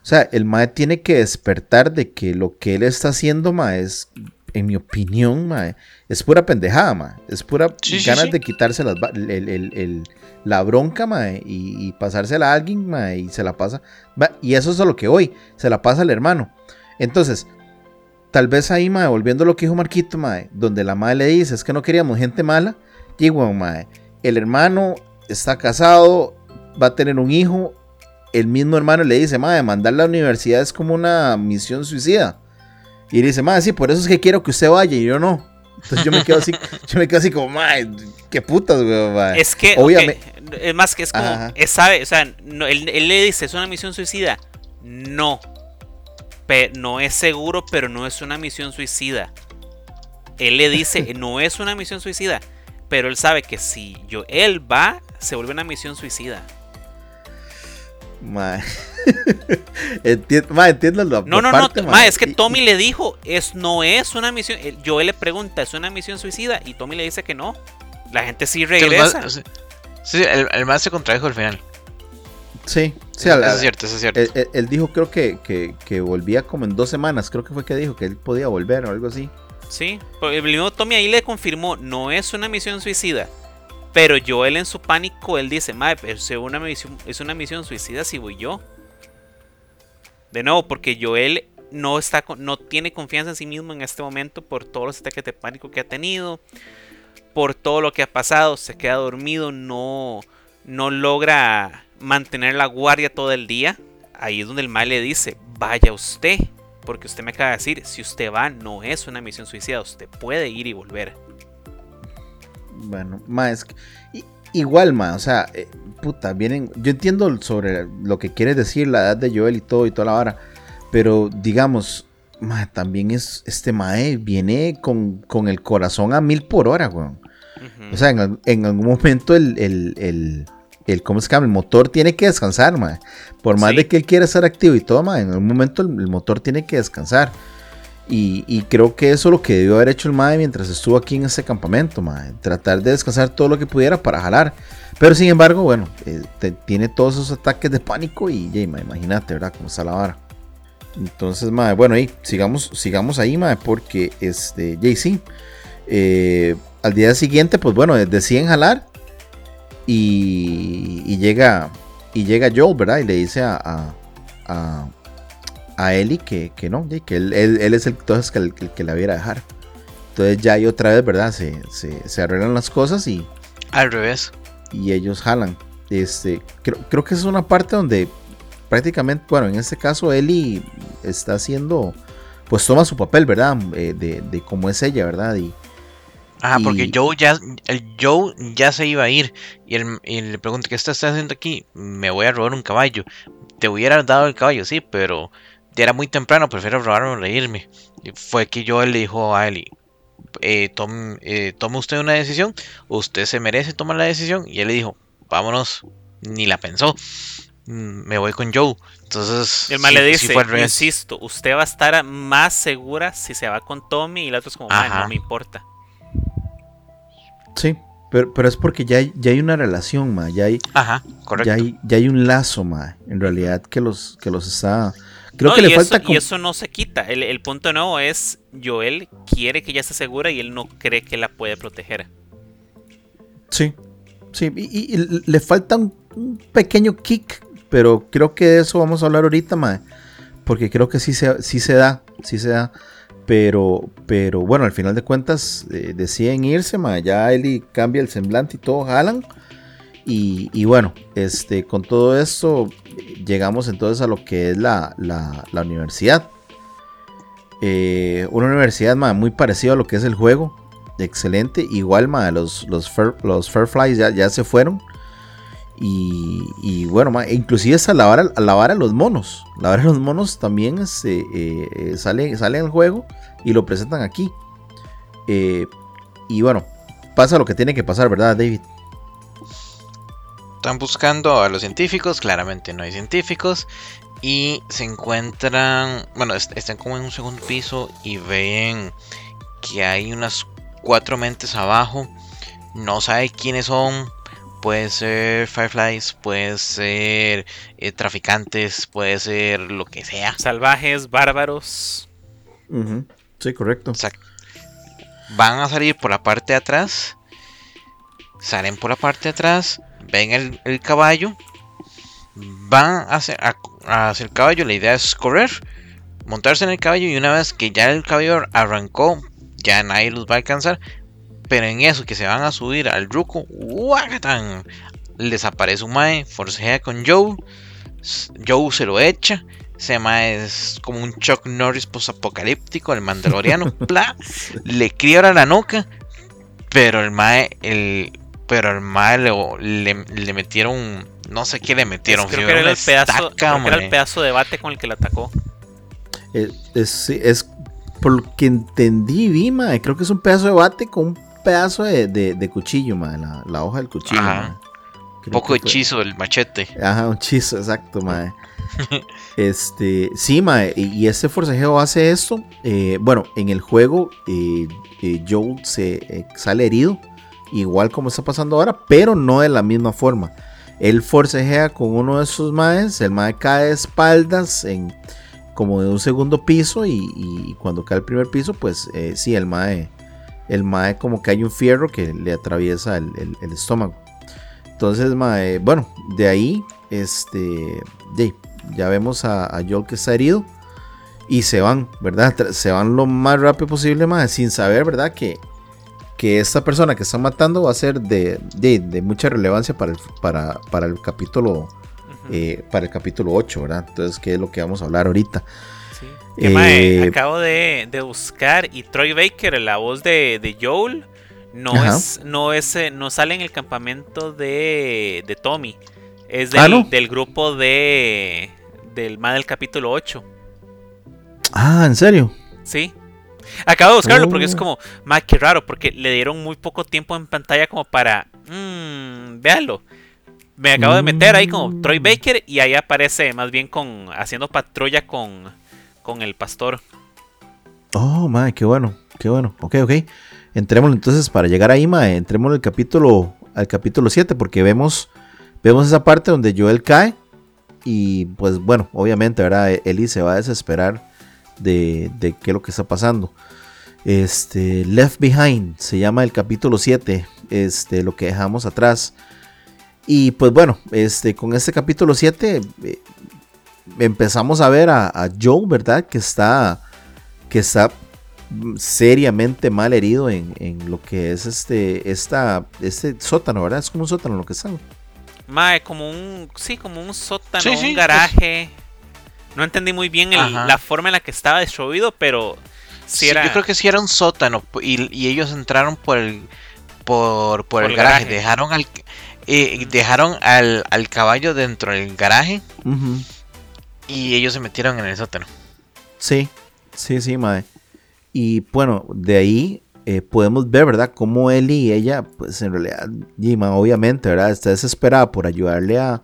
O sea, el Mae tiene que despertar de que lo que él está haciendo, Mae, es, en mi opinión, Mae, es pura pendejada, Mae. Es pura ganas de quitarse las, el la bronca, mae, y, pasársela a alguien, mae, y se la pasa. Y eso es a lo que hoy, se la pasa al hermano. Entonces, tal vez ahí, mae, volviendo a lo que dijo Marquito, mae, donde la madre le dice, es que no queríamos gente mala, digo, mae, el hermano está casado, va a tener un hijo, el mismo hermano le dice, mae, mandar a la universidad es como una misión suicida. Y dice, madre, sí, por eso es que quiero que usted vaya y yo no. Entonces yo me quedo así, yo me quedo así como, madre, qué putas, güey, madre. Es que, Obviamente. es más que es como, Ajá. es sabe, o sea, no, él, él le dice, ¿es una misión suicida? No. Pe- no es seguro, pero no es una misión suicida. Él le dice, [LAUGHS] no es una misión suicida, pero él sabe que si yo, él va, se vuelve una misión suicida. Mae. Enti- mae, [LAUGHS] entiendo la No, no, parte, no, mae. es que Y- Tommy le dijo, es, no es una misión, Joel le pregunta, ¿es una misión suicida? Y Tommy le dice que no. La gente sí regresa. más- sí, el, el más se contradijo al final. Sí, sí, eso al- es cierto, eso es cierto. Él, él- él dijo, creo que, que, que volvía como en dos semanas. Creo que fue que dijo que él podía volver o algo así. Sí, porque el mismo Tommy ahí le confirmó, no es una misión suicida. Pero Joel en su pánico, él dice, pero es una misión, es una misión suicida si voy yo. De nuevo, porque Joel no, está, no tiene confianza en sí mismo en este momento por todos los ataques de pánico que ha tenido, por todo lo que ha pasado, se queda dormido, no, no logra mantener la guardia todo el día. Ahí es donde el mal le dice, vaya usted, porque usted me acaba de decir, si usted va, no es una misión suicida, usted puede ir y volver. Bueno, más es igual, ma, o sea, eh, puta, vienen. Yo entiendo sobre lo que quiere decir la edad de Joel y todo y toda la vara. Pero digamos, ma, también es este mae viene con, con el corazón a mil por hora, weón. O sea, en, en algún momento el, el, el, el- ¿cómo se llama? El motor tiene que descansar, mae. Por más Sí. de que él quiera estar activo y todo, mae, en algún momento el, el motor tiene que descansar. Y, y creo que eso es lo que debió haber hecho el mae mientras estuvo aquí en ese campamento, mae. Tratar de descansar todo lo que pudiera para jalar. Pero sin embargo, bueno, eh, tiene todos esos ataques de pánico y, ya, imagínate, ¿verdad? Cómo está la vara. Entonces, mae, bueno, ahí, sigamos, sigamos ahí, mae, porque, este, Jay, sí. eh, al día siguiente, pues bueno, deciden jalar y, y llega y llega Joel, ¿verdad? Y le dice a, a Ellie que, que no, que él, él- él es el, entonces que, el, el que la viera dejar. Entonces ya ahí otra vez, ¿verdad? Se, se, se arreglan las cosas y, Al revés. y ellos jalan. Este, creo, creo que es una parte donde prácticamente, bueno, en este caso Ellie está haciendo, pues toma su papel, ¿verdad? Eh, de, de cómo es ella, ¿verdad? Y, Ajá, porque Joe ya, el Joe ya se iba a ir. Y, él, y le pregunta, ¿qué estás haciendo aquí? Me voy a robar un caballo. Te hubiera dado el caballo, sí, pero era muy temprano, prefiero robarme o reírme. Y fue que Joel le dijo a Ellie, eh, tom- eh, toma usted una decisión, usted se merece tomar la decisión. Y él le dijo, vámonos, ni la pensó. "Mm, Me voy con Joe. Entonces, El mal sí- le sí dice, insisto, usted va a estar más segura si se va con Tommy y la otra es como, "Ma, Ajá. no me importa. sí, pero, pero es porque ya hay, ya hay una relación, ma, ya hay, Ajá, correcto. ya hay, ya hay un lazo, ma, en realidad que los, que los está... Creo No, que y le eso, falta... y com- eso no se quita. El, el punto nuevo es, Joel quiere que ella esté segura y él no cree que la puede proteger. Sí, sí, y, y- y le falta un, un pequeño kick, pero creo que de eso vamos a hablar ahorita, mae, porque creo que sí se, sí se da, sí se da, pero, pero bueno, al final de cuentas eh, deciden irse, mae, ya Eli cambia el semblante y todo, jalan, y, y bueno, este, con todo esto llegamos entonces a lo que es la, la, la universidad. Eh, una universidad mae, muy parecida a lo que es el juego, excelente. Igual, ma, los, los, Fair- los Fairflies ya, ya se fueron. Y, y bueno, ma, inclusive lavar, a- lavar a los monos. Lavar a los monos también este, eh, eh, sale, sale el juego y lo presentan aquí. Y bueno, pasa lo que tiene que pasar, ¿verdad, David? Están buscando a los científicos, claramente no hay científicos. Y se encuentran, bueno, est- están como en un segundo piso y ven que hay unas cuatro mentes abajo. No sabe quiénes son. Puede ser Fireflies, puede ser eh, traficantes, puede ser lo que sea. Salvajes, bárbaros. Ujú, Sí, correcto. O sea, van a salir por la parte de atrás. Salen por la parte de atrás. Ven el, el caballo. Van hacia, a- hacia el caballo. La idea es correr. Montarse en el caballo. Y una vez que ya el caballo arrancó. Ya nadie los va a alcanzar. Pero en eso que se van a subir al ruco. ¡Guacatán! Les aparece un Mae. Forcejea con Joe. Joe se lo echa. ese mae es como un Chuck Norris posapocalíptico, el mandaloriano, [LAUGHS] bla, le quiebra la nuca, pero el mae, el, pero el mae le, le, metieron, no sé qué le metieron. creo, que era, el pedazo, era el pedazo de bate con el que le atacó. Es, es, es por lo que entendí, vi, mae, creo que es un pedazo de bate con un pedazo de, de, cuchillo, mae, la, la, hoja del cuchillo. Un poco hechizo el machete. Ajá, un hechizo, exacto, mae. [LAUGHS] este, sí, mae, y, este forcejeo hace esto. Eh, bueno, en el juego, eh, eh, Joel se sale herido, igual como está pasando ahora, pero no de la misma forma. Él forcejea con uno de esos maes, el mae cae de espaldas en como de un segundo piso y, cuando cae el primer piso, pues sí, el mae, el mae como que hay un fierro que le atraviesa el, estómago. Entonces, mae, bueno, de ahí, este, ya vemos a, Joel que está herido. Y se van, ¿verdad? Se van lo más rápido posible, más sin saber, ¿verdad? Que, que esta persona que están matando va a ser de, mucha relevancia para el, para, para el capítulo eh, para el capítulo 8, ¿verdad? Entonces, ¿qué es lo que vamos a hablar ahorita? Sí. Eh, acabo de, buscar y Troy Baker, la voz de, Joel, no es, no es, eh, no sale en el campamento de, de Tommy. Es ah, del, grupo de. Del más del capítulo 8. Ah, ¿en serio? Sí. Acabo de buscarlo porque es oh. como, más que raro, porque le dieron muy poco tiempo en pantalla como para. Mmm, véalo. Me acabo de meter ahí como Troy mm. Baker y ahí aparece más bien con haciendo patrulla con, con el pastor. Oh, madre, qué bueno, qué bueno. Ok, ok. Entremos entonces para llegar ahí, mae, entremos al capítulo al capítulo 7 porque vemos Vemos esa parte donde Joel cae y pues bueno, obviamente, ¿verdad? Eli se va a desesperar de, qué es lo que está pasando. Este, Left Behind se llama el capítulo 7, este, lo que dejamos atrás. Y pues bueno, este, con este capítulo 7 eh, empezamos a ver a, Joe, ¿verdad? Que está, que está seriamente mal herido en, lo que es este, esta, este sótano, ¿verdad? Es como un sótano lo que están. Mae, como un. Sí, como un sótano, un garaje. No entendí muy bien la forma en la que estaba destruido, pero. Sí, era... Yo creo que sí era un sótano. Y, ellos entraron por el. Por, por, el, garaje. Dejaron al. Eh, dejaron al, al, caballo dentro del garaje. Y ellos se metieron en el sótano. Sí, sí, sí, mae. Y bueno, de ahí eh, podemos ver, ¿verdad? Cómo él y ella, pues en realidad, Jima, obviamente, ¿verdad? Está desesperada por ayudarle a,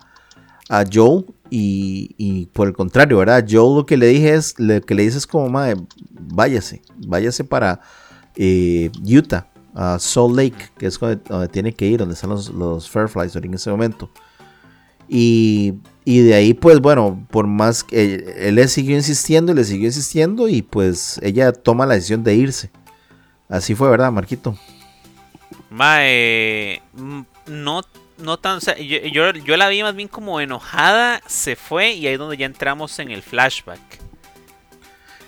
a Joe y, por el contrario, ¿verdad? Joe lo que le dije es, lo que le dice es como, madre, váyase, váyase para eh, Utah, a Salt Lake, que es donde, tiene que ir, donde están los, Fairflies en ese momento. Y, y, de ahí, pues bueno, por más que él le siguió insistiendo, le siguió insistiendo y pues ella toma la decisión de irse. Así fue, ¿verdad, Marquito? Mae, mm, no, no tan. yo, yo, la vi más bien como enojada, se fue y ahí es donde ya entramos en el flashback.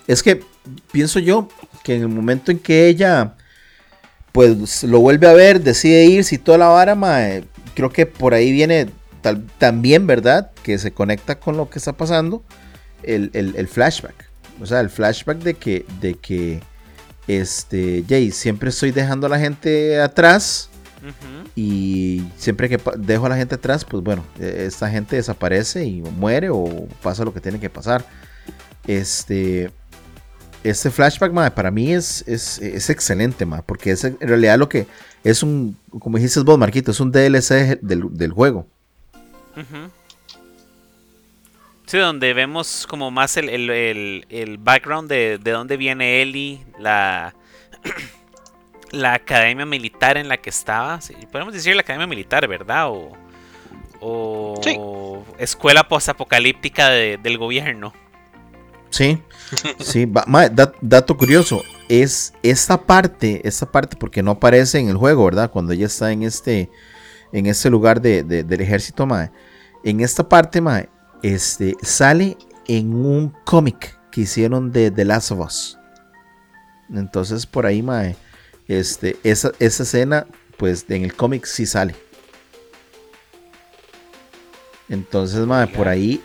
Es que pienso yo que en el momento en que ella pues lo vuelve a ver, decide irse y toda la vara, mae, creo que por ahí viene también, ¿verdad? Que se conecta con lo que está pasando, el, el flashback. O sea, el flashback de que, de que este, Jay, siempre estoy dejando a la gente atrás. Y siempre que dejo a la gente atrás, pues bueno, e, esta gente desaparece y muere o pasa lo que tiene que pasar. Este, este flashback, para mí es, es, excelente, porque es en realidad lo que es un, como dijiste vos, Marquito, es un DLC del, juego. Sí, donde vemos como más el, el, background de, de, dónde viene Ellie, la, [CLEARS THROAT] la academia militar en la que estaba. podemos decir la academia militar, ¿verdad? O, o escuela postapocalíptica de, del gobierno. Sí, sí, dato curioso, es esta parte, esta parte porque no aparece en el juego, ¿verdad? Cuando ella está en este, en este lugar de, del ejército, mae. En esta parte, mae, este, sale en un cómic que hicieron de The Last of Us. Entonces por ahí, mae, este, esa, esa escena, pues en el cómic sí sale. Entonces, mae, por ahí,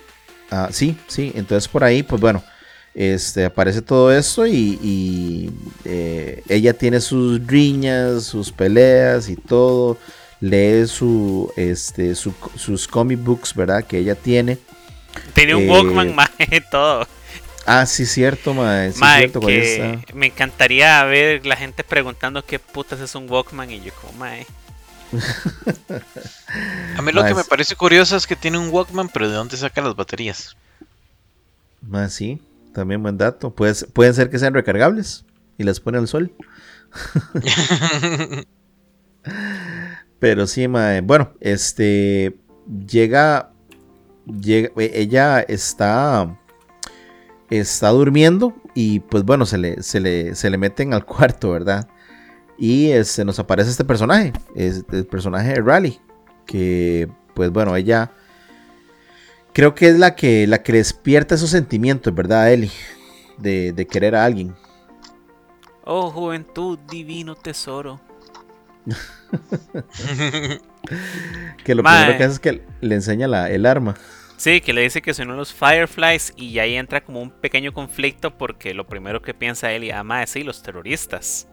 Ah, sí, sí, entonces por ahí, pues bueno, este, aparece todo esto y, eh, ella tiene sus riñas, sus peleas y todo. Lee su, este, sus comic books, ¿verdad? Que ella tiene. Tiene un Walkman, eh, [LAUGHS] más todo. Ah, sí, cierto, mae. me encantaría ver la gente preguntando qué putas es un Walkman y yo como, mae. A mí lo que me parece curioso es que tiene un Walkman, pero ¿de dónde saca las baterías? Más sí, también buen dato. pueden ser que sean recargables y las pone al sol. [LAUGHS] pero sí, mae. Bueno, este llega, llega ella está está durmiendo y pues bueno, se le, se le, se le meten al [LAUGHS] cuarto, ¿verdad? Y se este, nos aparece este personaje, es el personaje de Rally, que pues bueno, ella creo que es la que, la que despierta esos sentimientos, ¿verdad, Eli? De, de querer a alguien. Oh, juventud, divino tesoro. [LAUGHS] que lo primero que hace es que le enseña la, el arma. Sí, que le dice que son los Fireflies y ahí entra como un pequeño conflicto porque lo primero que piensa él y ama es sí, los terroristas.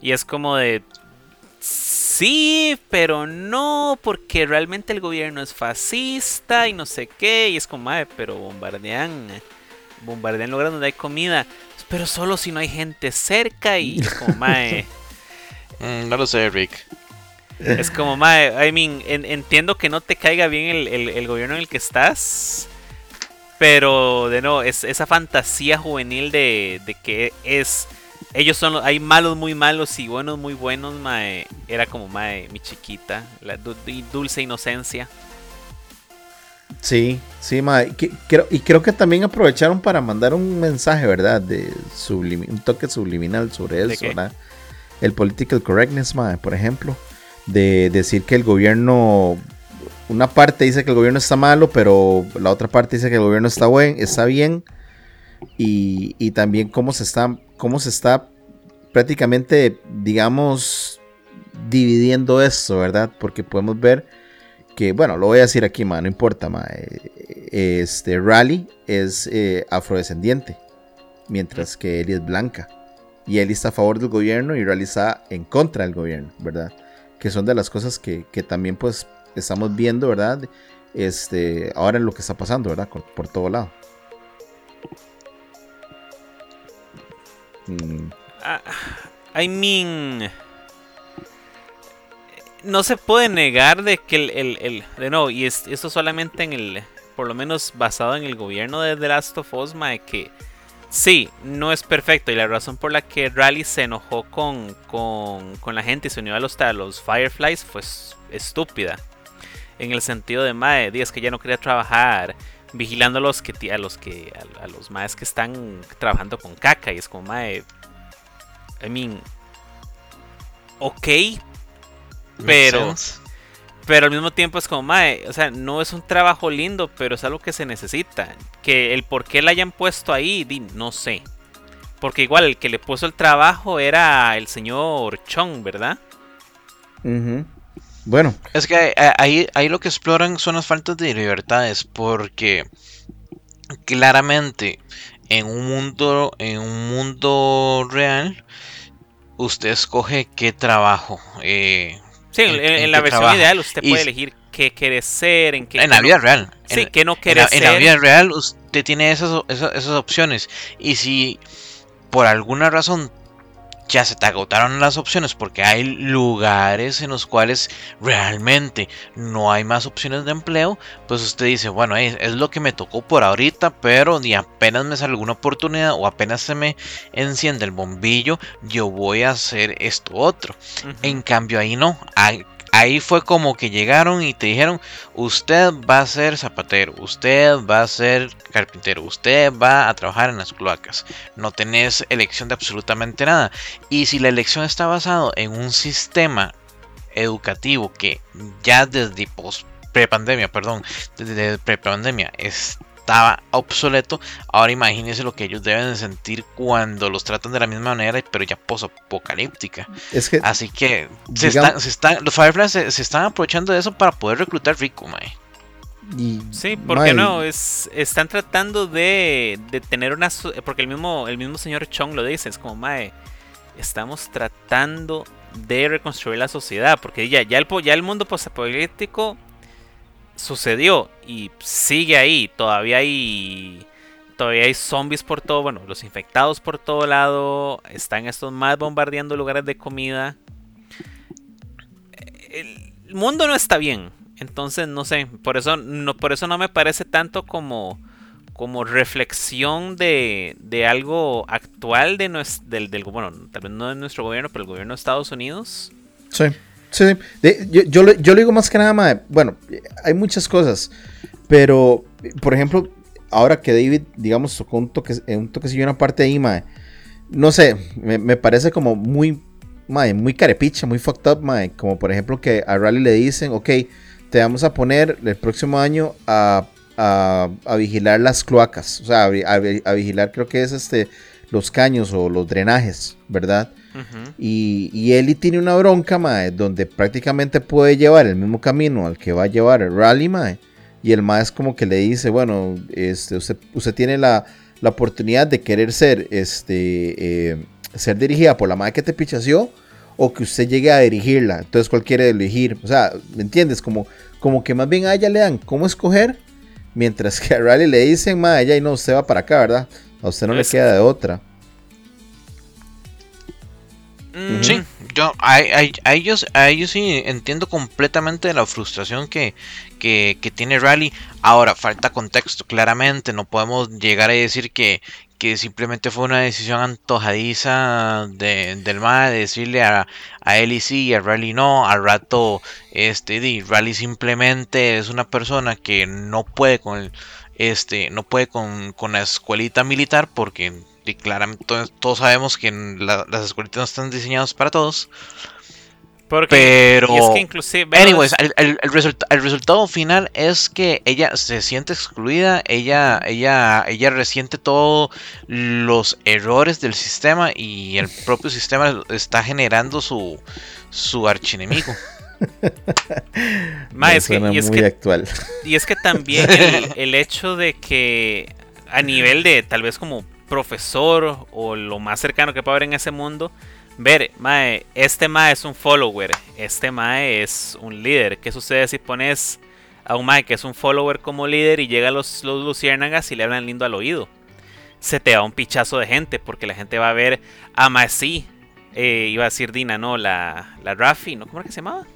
Y es como de... Sí, pero no, porque realmente el gobierno es fascista y no sé qué. Y es como, madre, pero bombardean. Bombardean lugares donde hay comida. Pero solo si no hay gente cerca y como, [LAUGHS] madre. Mm, no lo sé, Rick. Es como, mae, I mean, entiendo que no te caiga bien el, gobierno en el que estás. Pero, de nuevo, es esa fantasía juvenil de, que es. Ellos son los. Hay malos muy malos y buenos muy buenos, mae. Era como, mae, mi chiquita. La dulce inocencia. Sí, sí, mae. creo, y creo que también aprovecharon para mandar un mensaje, ¿verdad? De un toque subliminal sobre eso, ¿verdad? El political correctness, mae, por ejemplo de decir que el gobierno, una parte dice que el gobierno está malo, pero la otra parte dice que el gobierno está, buen, está bien. Y, también cómo se está, cómo se está prácticamente, digamos, dividiendo esto, ¿verdad? Porque podemos ver que, bueno, lo voy a decir aquí, ma, no importa, ma, eh, este Rally es eh, afrodescendiente, mientras que él es blanca. Y él está a favor del gobierno y Rally está en contra del gobierno, ¿verdad? Que son de las cosas que, también pues estamos viendo, ¿verdad? Este, ahora en lo que está pasando, ¿verdad? Por, todo lado. Mm. Ah, I mean, no se puede negar de que el, el, de nuevo, y es, esto solamente en el, por lo menos basado en el gobierno de The Last of Us, que Sí, no es perfecto. Y la razón por la que Rally se enojó con, con, la gente y se unió a los, los Fireflies fue estúpida. En el sentido de, mae, es que ya no quería trabajar vigilando a los que a los que a, los maes que están trabajando con caca y es como mae I mean ok pero pero al mismo tiempo es como, mae, o sea, no es un trabajo lindo, pero es algo que se necesita. Que el por qué la hayan puesto ahí, no sé. Porque igual el que le puso el trabajo era el señor Chong, ¿verdad? Bueno. Es que ahí, ahí lo que exploran son las faltas de libertades, porque claramente en un mundo, en un mundo real, usted escoge qué trabajo. Eh, Sí, en, la versión ideal usted puede elegir qué quiere ser, en qué... En la vida real. Sí, qué no quiere ser. En la vida real usted tiene esas, esas, opciones. Y si por alguna razón ya se te agotaron las opciones porque hay lugares en los cuales realmente no hay más opciones de empleo, pues usted dice, bueno, es, es lo que me tocó por ahorita, pero ni apenas me sale alguna oportunidad o apenas se me enciende el bombillo, yo voy a hacer esto otro. En cambio ahí no, hay, ahí fue como que llegaron y te dijeron, usted va a ser zapatero, usted va a ser carpintero, usted va a trabajar en las cloacas. No tenés elección de absolutamente nada. Y si la elección está basada en un sistema educativo que ya desde prepandemia, perdón, desde prepandemia es estaba obsoleto. Ahora imagínense lo que ellos deben sentir cuando los tratan de la misma manera, pero ya posapocalíptica. Es que, Así que se están, los Fireflies se, están aprovechando de eso para poder reclutar rico, mae. sí, porque no, es, están tratando de, de, tener una... Porque el mismo, el mismo señor Chong lo dice, es como, Mae, estamos tratando de reconstruir la sociedad, porque ya, ya, el, ya el mundo postapocalíptico sucedió y sigue ahí, todavía hay... Todavía hay zombies por todo, bueno, los infectados por todo lado, están estos más bombardeando lugares de comida. El mundo no está bien, entonces, no sé, por eso no, por eso no me parece tanto como, como reflexión de, de algo actual de nuestro, del, del, bueno, tal vez no de nuestro gobierno, pero el gobierno de Estados Unidos. Sí, sí, yo, yo, lo, yo, digo más que nada, bueno, hay muchas cosas, pero, por ejemplo, ahora que David, digamos, tocó un, toque, un toquecillo una parte ahí, mae, no sé, me, me parece como muy, mae, muy carepicha, muy fucked up, mae, como por ejemplo que a Rally le dicen, ok, te vamos a poner el próximo año a, vigilar las cloacas, o sea, a, vigilar creo que es este los caños o los drenajes, ¿verdad? Y, y Eli tiene una bronca, mae, donde prácticamente puede llevar el mismo camino al que va a llevar el rally, mae. Y el mae es como que le dice, bueno, este, usted, usted tiene la, oportunidad de querer ser, este, eh, ser dirigida por la mae que te pichaseó o que usted llegue a dirigirla. Entonces, ¿cuál quiere elegir? O sea, ¿me entiendes? Como, como que más bien a ella le dan cómo escoger, mientras que a Riley le dicen, ma, ella y no, usted va para acá, ¿verdad? A usted no le queda de otra. Mm. Sí, yo a, ellos, a ellos sí entiendo completamente la frustración que, que, que tiene Rally. Ahora, falta contexto, claramente. No podemos llegar a decir que, que simplemente fue una decisión antojadiza de, del MAE de decirle a, a y sí y a Rally no. Al rato, este, di, Rally simplemente es una persona que no puede con este, no puede con, con la escuelita militar porque claramente todos, sabemos que las escuelitas no están diseñadas para todos. pero, es que inclusive, anyways, el, el, el, resultado final es que ella se siente excluida, ella, ella, ella resiente todos los errores del sistema y el propio sistema está generando su, su archienemigo. [LAUGHS] es que, y es muy que, actual. Y es que también el, el hecho de que a nivel de tal vez como profesor o lo más cercano que pueda haber en ese mundo, ver, mae, este mae es un follower, este mae es un líder. ¿Qué sucede si pones a un mae que es un follower como líder y llega a los, los luciérnagas y le hablan lindo al oído? Se te da un pichazo de gente porque la gente va a ver a mae sí. Eh, iba a decir Dina, no, la, la Rafi, ¿no? ¿Cómo era que se llamaba?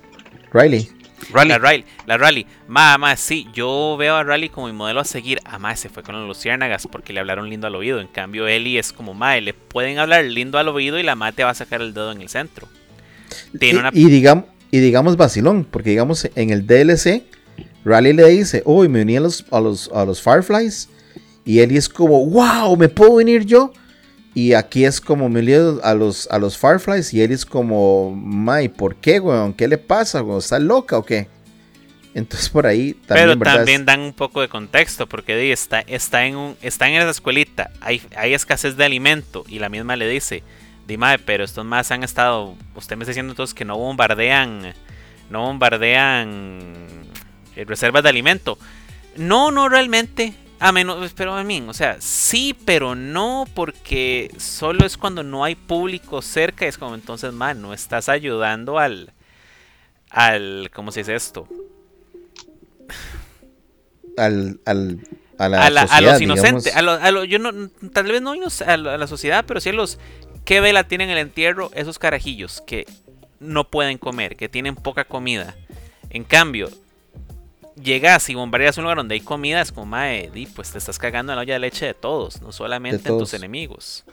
Riley. La Rally, la Rally. Más, sí, yo veo a Rally como mi modelo a seguir. Ah, se fue con los luciérnagas porque le hablaron lindo al oído. En cambio, Eli es como, mae, le pueden hablar lindo al oído y la madre te va a sacar el dedo en el centro. y, digamos, y digamos vacilón, porque digamos en el DLC, Rally le dice, uy, me uní a los, a los, a los Fireflies. Y Eli es como, wow, ¿me puedo venir yo? Y aquí es como me lío a los, a los Fireflies y él es como, May, ¿por qué, weón? ¿Qué le pasa, weón? ¿Está loca o qué? Entonces por ahí también. Pero también dan un poco de contexto, porque está, está, en un, está en esa escuelita, hay, hay escasez de alimento, y la misma le dice, Dime, pero estos más han estado. Usted me está diciendo entonces que no bombardean. No bombardean eh, reservas de alimento. No, no realmente. A menos, pero a mí, o sea, sí, pero no, porque solo es cuando no hay público cerca. Es como entonces, man, no estás ayudando al. al ¿Cómo se dice esto? Al. al a, la sociedad, a los inocentes. A lo, yo no, tal vez no a, la sociedad, pero sí a los que vela tienen el entierro, esos carajillos que no pueden comer, que tienen poca comida. En cambio, llegas y bombardeas un lugar donde hay comida, es como, mae, pues te estás cagando en la olla de leche de todos, no solamente en tus enemigos.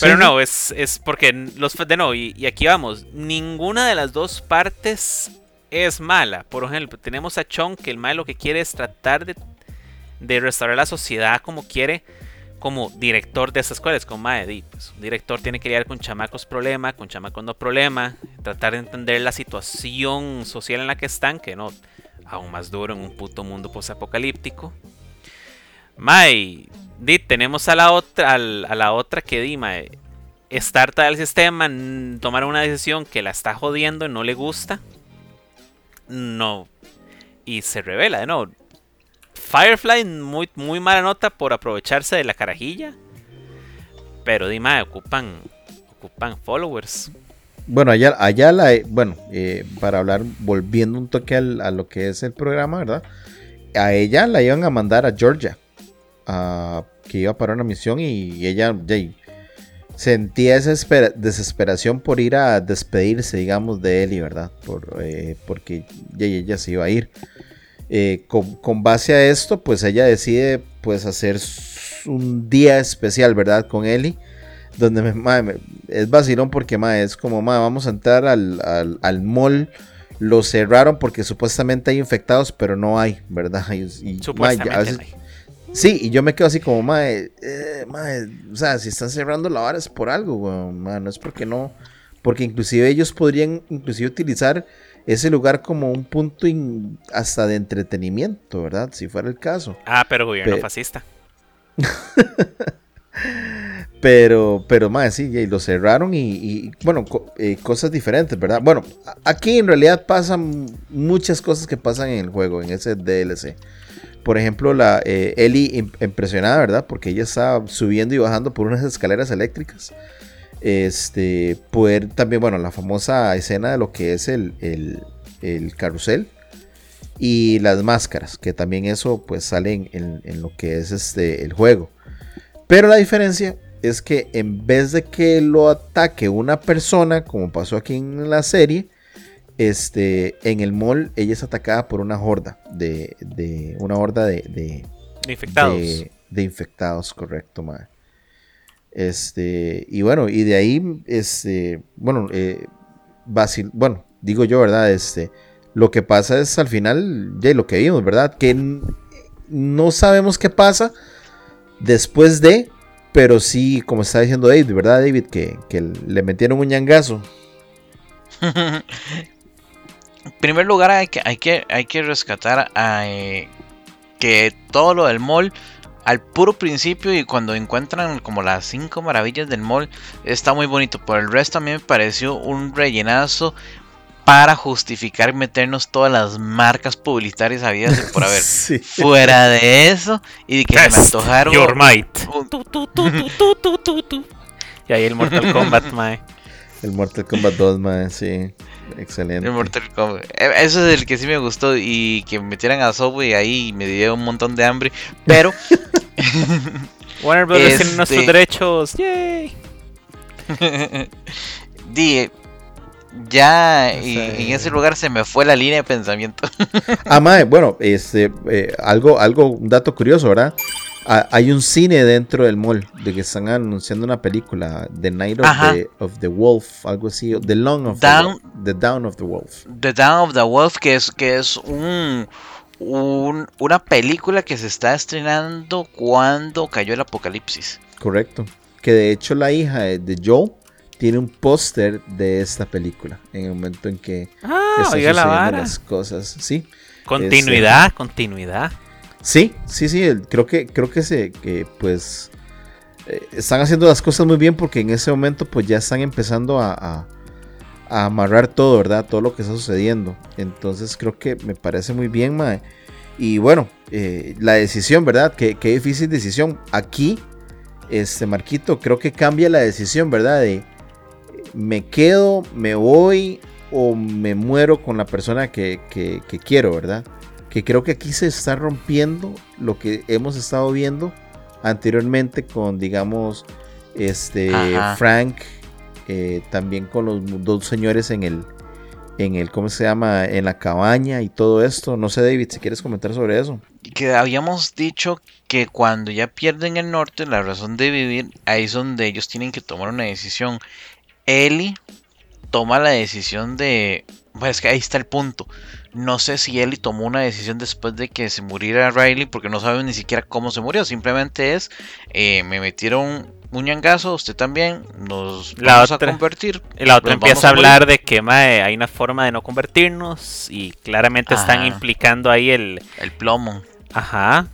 Pero no, es, es porque los de no, y, aquí vamos, ninguna de las dos partes es mala. Por ejemplo, tenemos a Chong que el mal lo que quiere es tratar de, de restaurar la sociedad como quiere como director de esas escuelas, como Mae, pues, un director tiene que lidiar con chamacos problema, con chamacos no problema, tratar de entender la situación social en la que están, que no, aún más duro en un puto mundo posapocalíptico. Mae, di, tenemos a la otra, a la otra que di, Mae, estar tal sistema, tomar una decisión que la está jodiendo no le gusta. No. y se revela de nuevo. Firefly, muy, muy mala nota por aprovecharse de la carajilla. Pero Dima, ocupan, ocupan followers. Bueno, allá, allá la, bueno, eh, para hablar, volviendo un toque a lo que es el programa, ¿verdad? A ella la iban a mandar a Georgia, que iba para una misión y, ella sentía esa desesperación por ir a despedirse, digamos, de Eli, ¿verdad? Por, eh, porque ella se iba a ir. Eh, con, base a esto, pues ella decide pues hacer un día especial, ¿verdad? Con Eli. Donde me, es vacilón porque es como, vamos a entrar al, al, mall. Lo cerraron porque supuestamente hay infectados, pero no hay, ¿verdad? Y, supuestamente Sí, y yo me quedo así como, mae, eh, o sea, si están cerrando la vara es por algo, no es porque no, porque inclusive ellos podrían inclusive utilizar ese lugar como un punto hasta de entretenimiento, ¿verdad? Si fuera el caso. Ah, pero gobierno fascista. [LAUGHS] pero, pero, más sí, y lo cerraron y, bueno, eh, cosas diferentes, ¿verdad? Bueno, aquí en realidad pasan muchas cosas que pasan en el juego, en ese DLC. Por ejemplo, la eh, Ellie impresionada, ¿verdad? Porque ella estaba subiendo y bajando por unas escaleras eléctricas este, poder también, bueno, la famosa escena de lo que es el, el, carrusel y las máscaras, que también eso pues sale en, lo que es este, el juego. Pero la diferencia es que en vez de que lo ataque una persona, como pasó aquí en la serie, este, en el mall ella es atacada por una horda de, de una horda de, de, infectados. De, infectados, correcto, madre. Este, y bueno, y de ahí, este, bueno, eh, bueno, digo yo, ¿verdad? Este, lo que pasa es al final, ya lo que vimos, ¿verdad? Que no sabemos qué pasa después de, pero sí, como está diciendo David, ¿verdad, David? Que, le metieron un ñangazo. [LAUGHS] en primer lugar, hay que, hay que, hay que rescatar a, eh, que todo lo del mall al puro principio y cuando encuentran como las cinco maravillas del mall está muy bonito. Por el resto a mí me pareció un rellenazo para justificar meternos todas las marcas publicitarias habidas por haber. [LAUGHS] Fuera de eso y que se me antojaron. Your might. y ahí el Mortal Kombat, [LAUGHS] mae. El Mortal Kombat 2, mae, sí. Excelente. E, eso es el que sí me gustó y que metieran a Subway ahí me dio un montón de hambre. Pero. [LAUGHS] Warner Bros. tiene este nuestros derechos. Yay. [LAUGHS] Die, ya en ese lugar se me fue la línea de pensamiento. ah, mae, bueno, este, eh, algo, algo, un dato curioso, ¿verdad? Hay un cine dentro del mall de que están anunciando una película, The Night of, the, Wolf, algo así, The Long of Down, the, Down of the Wolf. The Down of the Wolf, que es, que es un, una película que se está estrenando cuando cayó el apocalipsis. Correcto. Que de hecho la hija de Joe tiene un póster de esta película en el momento en que ah, está sucediendo las cosas. Sí. Continuidad, continuidad. Sí, sí, sí, creo que, creo que se, que pues eh, están haciendo las cosas muy bien porque en ese momento pues ya están empezando a, amarrar todo, ¿verdad? Todo lo que está sucediendo. Entonces creo que me parece muy bien, Mae. Y bueno, eh, la decisión, ¿verdad? Qué, difícil decisión. Aquí, este Marquito, creo que cambia la decisión, ¿verdad? De me quedo, me voy o me muero con la persona que, que, que quiero, ¿verdad? Que creo que aquí se está rompiendo lo que hemos estado viendo anteriormente con, digamos, este Frank, eh, también con los dos señores en el, en el, ¿cómo se llama? En la cabaña y todo esto. No sé, David, si quieres comentar sobre eso. Que habíamos dicho que cuando ya pierden el norte, la razón de vivir, ahí es donde ellos tienen que tomar una decisión. Eli toma la decisión de... Pues que ahí está el punto. No sé si Ellie tomó una decisión después de que se muriera Riley, porque no sabemos ni siquiera cómo se murió. Simplemente es, eh, me metieron un ñangazo, usted también, nos vamos a convertir. Y la otra empieza a, hablar de que hay una forma de no convertirnos y claramente están implicando ahí el... El plomo. Ajá.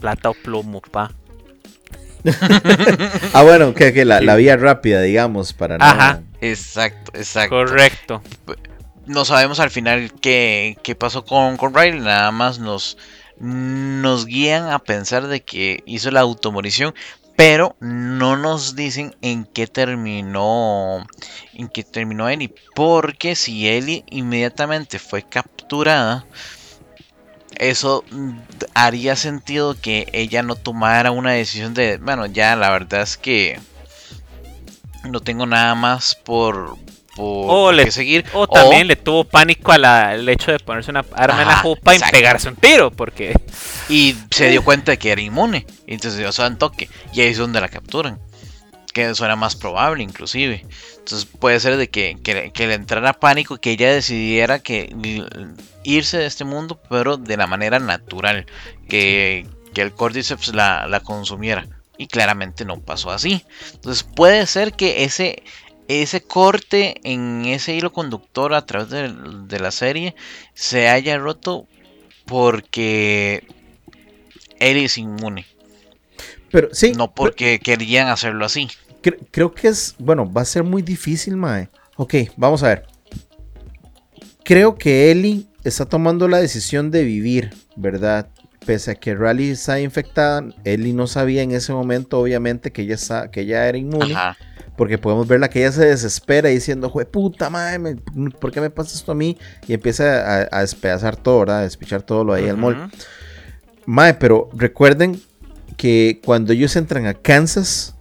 Plata o plomo, pa. [LAUGHS] ah, bueno, que, la, vía rápida, digamos, para Ajá. Exacto, exacto. Correcto. no sabemos al final qué, qué pasó con, con Riley, nada más nos, nos guían a pensar de que hizo la automorición, pero no nos dicen en qué terminó en qué terminó Ellie, porque si Ellie inmediatamente fue capturada, eso haría sentido que ella no tomara una decisión de, bueno, ya la verdad es que no tengo nada más por, o le, seguir. O también le tuvo pánico al hecho de ponerse una arma en la jupa y pegarse un tiro, porque... Y se dio [LAUGHS] cuenta de que era inmune, y entonces dio su toque, y ahí es donde la capturan. Que eso era más probable, inclusive. Entonces puede ser de que, le entrara pánico, que ella decidiera que irse de este mundo, pero de la manera natural, que, el Cordyceps la, la consumiera. Y claramente no pasó así. Entonces puede ser que ese, ese corte en ese hilo conductor a través de, la serie se haya roto porque él es inmune. Pero sí. No porque querían hacerlo así. Creo que es, bueno, va a ser muy difícil, Mae. Ok, vamos a ver. Creo que Ellie está tomando la decisión de vivir, ¿verdad? Pese a que Rally está infectada, Ellie no sabía en ese momento, obviamente, que ella, está, que ella era inmune. Ajá porque podemos verla que ella se desespera diciendo, jue puta madre, ¿por qué me pasa esto a mí? Y empieza a, despedazar todo, ¿verdad? A despichar todo lo ahí al mall. Mae, pero recuerden que cuando ellos entran a Kansas,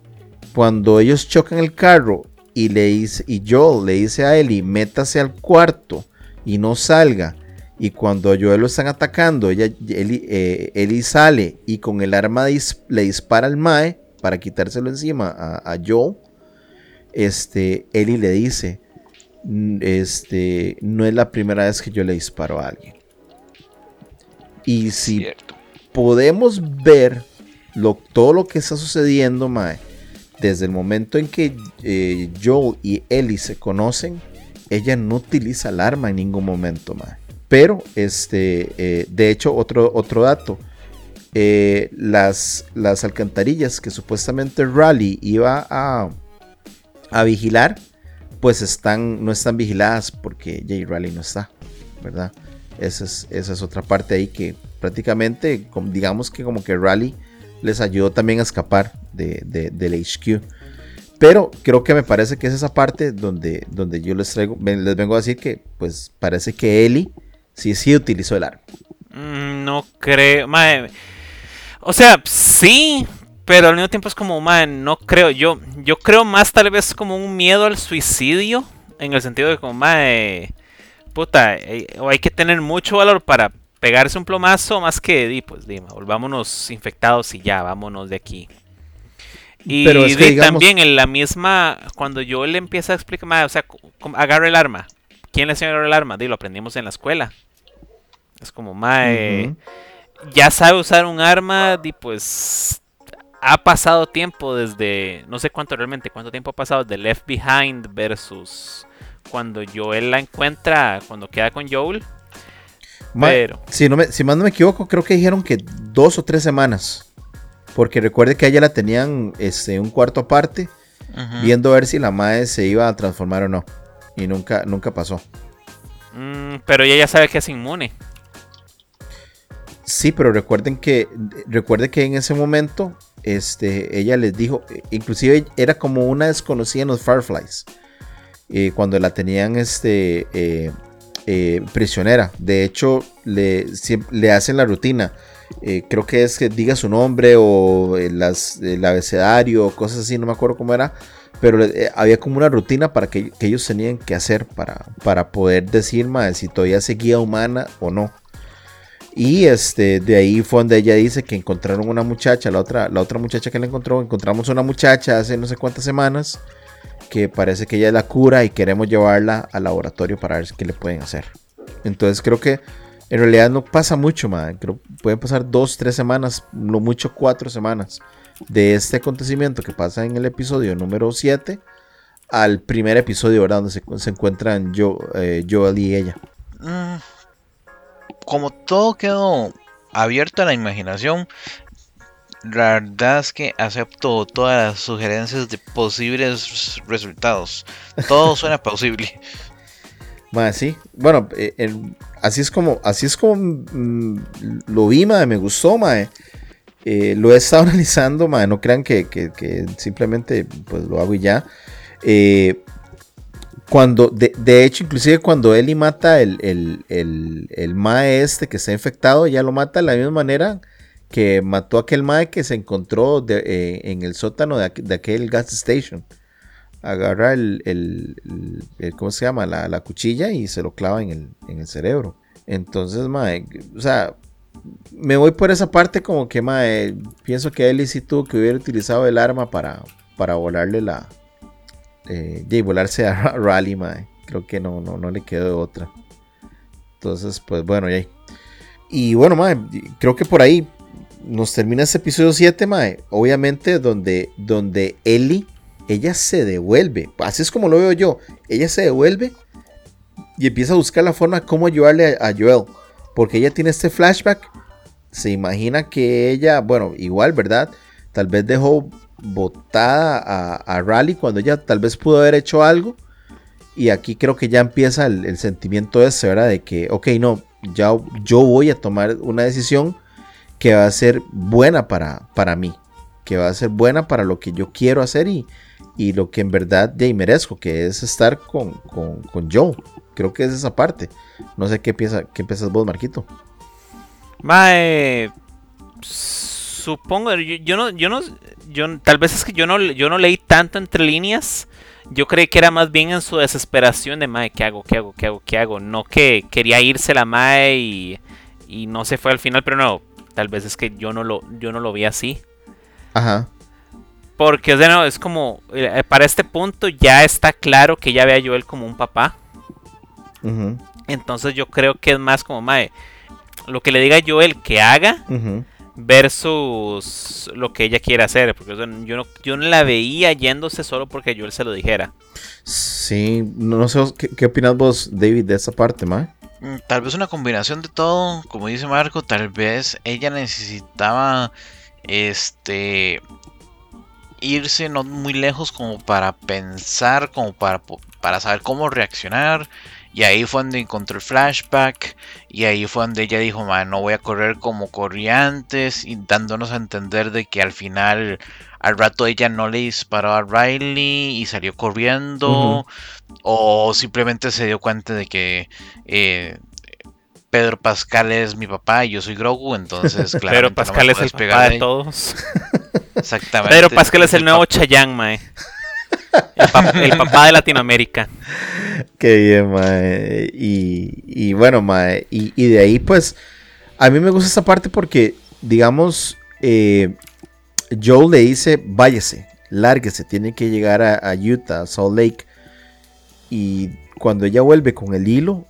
cuando ellos chocan el carro y, le dice, y Joel le dice a Ellie, métase al cuarto y no salga. Y cuando Joel lo están atacando, ella, Ellie, eh, sale y con el arma le dispara al Mae para quitárselo encima a, a Joel este, Eli le dice, este, no es la primera vez que yo le disparo a alguien. Y si podemos ver lo, todo lo que está sucediendo, Mae, desde el momento en que eh, Joel y Ellie se conocen, ella no utiliza el arma en ningún momento, Mae. Pero, este, eh, de hecho, otro, otro dato. Eh, las, las alcantarillas que supuestamente Rally iba a, a vigilar, pues están, no están vigiladas porque Jay Rally no está, ¿verdad? Esa es, esa es otra parte ahí que prácticamente, digamos que como que Rally les ayudó también a escapar de, del HQ. Pero creo que me parece que es esa parte donde, donde yo les traigo, les vengo a decir que pues parece que Eli sí, sí utilizó el arma. Mm, no creo, O sea, sí, pero al mismo tiempo es como, man, no creo. Yo, yo creo más tal vez como un miedo al suicidio. En el sentido de como, man, puta, eh, o hay que tener mucho valor para pegarse un plomazo más que, di, pues, di, volvámonos infectados y ya, vámonos de aquí. Y Pero también en la misma, cuando yo le empiezo a explicar, o sea, agarra el arma. ¿Quién le enseñó el arma? Di, lo aprendimos en la escuela. Es como, mae, ya sabe usar un arma, di, pues ha pasado tiempo desde, no sé cuánto realmente, cuánto tiempo ha pasado de Left Behind versus cuando Joel la encuentra, cuando queda con Joel. Pero... Si, no me, si más no me equivoco, creo que dijeron que dos o tres semanas. Porque recuerde que a ella la tenían este, un cuarto aparte, viendo a ver si la madre se iba a transformar o no. Y nunca, nunca pasó. Mm, pero ella ya sabe que es inmune. Sí, pero recuerden que, recuerde que en ese momento este, ella les dijo, inclusive era como una desconocida en los Fireflies, eh, cuando la tenían este, eh, eh, prisionera. De hecho, le, le hacen la rutina. creo que es que diga su nombre o las, el abecedario o cosas así, no me acuerdo cómo era. Pero había como una rutina para que, ellos tenían que hacer para, para poder decir si todavía seguía humana o no. Y este, de ahí fue donde ella dice que encontraron una muchacha, la otra, la otra muchacha que la encontró, encontramos una muchacha hace no sé cuántas semanas, que parece que ella es la cura y queremos llevarla al laboratorio para ver qué le pueden hacer. Entonces creo que en realidad no pasa mucho, man. Creo pueden pasar dos, tres semanas, no mucho cuatro semanas de este acontecimiento que pasa en el episodio número 7 al primer episodio, ¿verdad? Donde se, encuentran yo, eh, Joel y ella. Mm, como todo quedó abierto a la imaginación, la verdad es que acepto todas las sugerencias de posibles resultados. Todo [LAUGHS] suena posible. Sí. Bueno, eh, así es como, así es como mm, lo vi, mae, me gustó, mae. Eh, lo he estado [LAUGHS] analizando, mae, no crean que, que- que simplemente pues lo hago y ya. Eh, cuando, de, de hecho, inclusive cuando Eli mata el, el, el, el mae este que está infectado, ya lo mata de la misma manera que mató a aquel mae que se encontró eh, en el sótano de, aqu- de aquel gas station. Agarra el, el- ¿cómo se llama? La, la cuchilla y se lo clava en el, en el cerebro. Entonces, mae, o sea, me voy por esa parte como que, mae, pienso que Eli sí tuvo que hubiera utilizado el arma para, para volarle la... Eh, volarse a [LAUGHS] Rally, mae. Creo que no, no, no le quedó otra. Entonces, pues bueno, ya. Y bueno, mae, creo que por ahí nos termina este episodio 7, mae. Obviamente, donde, donde Ellie, ella se devuelve. Así es como lo veo yo. Ella se devuelve y empieza a buscar la forma cómo ayudarle a, a Joel. Porque ella tiene este flashback. Se imagina que ella, bueno, igual, ¿verdad? Tal vez dejó botada a, a Rally cuando ella tal vez pudo haber hecho algo. Y aquí creo que ya empieza el, el sentimiento ese, ¿verdad? De que, ok, no, ya yo voy a tomar una decisión que va a ser buena para, para mí. Que va a ser buena para lo que yo quiero hacer y, y lo que en verdad de merezco, que es estar con, con, con Joe. Creo que es esa parte. No sé qué piensa, qué piensas vos, Marquito. Mae, supongo, yo, yo no, yo no, yo, tal vez es que yo no, yo no leí tanto entre líneas. Yo creí que era más bien en su desesperación de Mae, ¿qué hago? ¿Qué hago? ¿Qué hago? ¿Qué hago? No que quería irse la Mae y, y no se fue al final, pero no, tal vez es que yo no lo, yo no lo vi así. Ajá. Porque, o sea, no, es como, eh, para este punto ya está claro que ya ve a Joel como un papá. ujú, Entonces yo creo que es más como, Mae, lo que le diga Joel que haga versus lo que ella quiere hacer. Porque o sea, yo, no, yo no la veía yéndose solo porque Joel se lo dijera. Sí, no, no sé, ¿qué, qué opinas vos, David, de esa parte, mae? Mm, Tal vez una combinación de todo, como dice Marco, tal vez ella necesitaba este irse no muy lejos como para pensar, como para, para saber cómo reaccionar. Y ahí fue donde encontró el flashback. Y ahí fue donde ella dijo, "Ma, no voy a correr como corrí antes. Y dándonos a entender de que al final, al rato ella no le disparó a Riley y salió corriendo. O simplemente se dio cuenta de que eh, Pedro Pascal es mi papá y yo soy Grogu. Entonces, [LAUGHS] no me Pascal es el papá de todos. [LAUGHS] Exactamente. Pedro Pascal es el nuevo Chayanne, mae. [LAUGHS] El, pa- el papá de Latinoamérica. Qué bien, mae. Y, y bueno, mae. Y, y de ahí, pues, a mí me gusta esta parte porque, digamos, eh, Joel le dice, váyase, lárguese, tiene que llegar a, Utah, a Salt Lake. Y cuando ella vuelve con el hilo,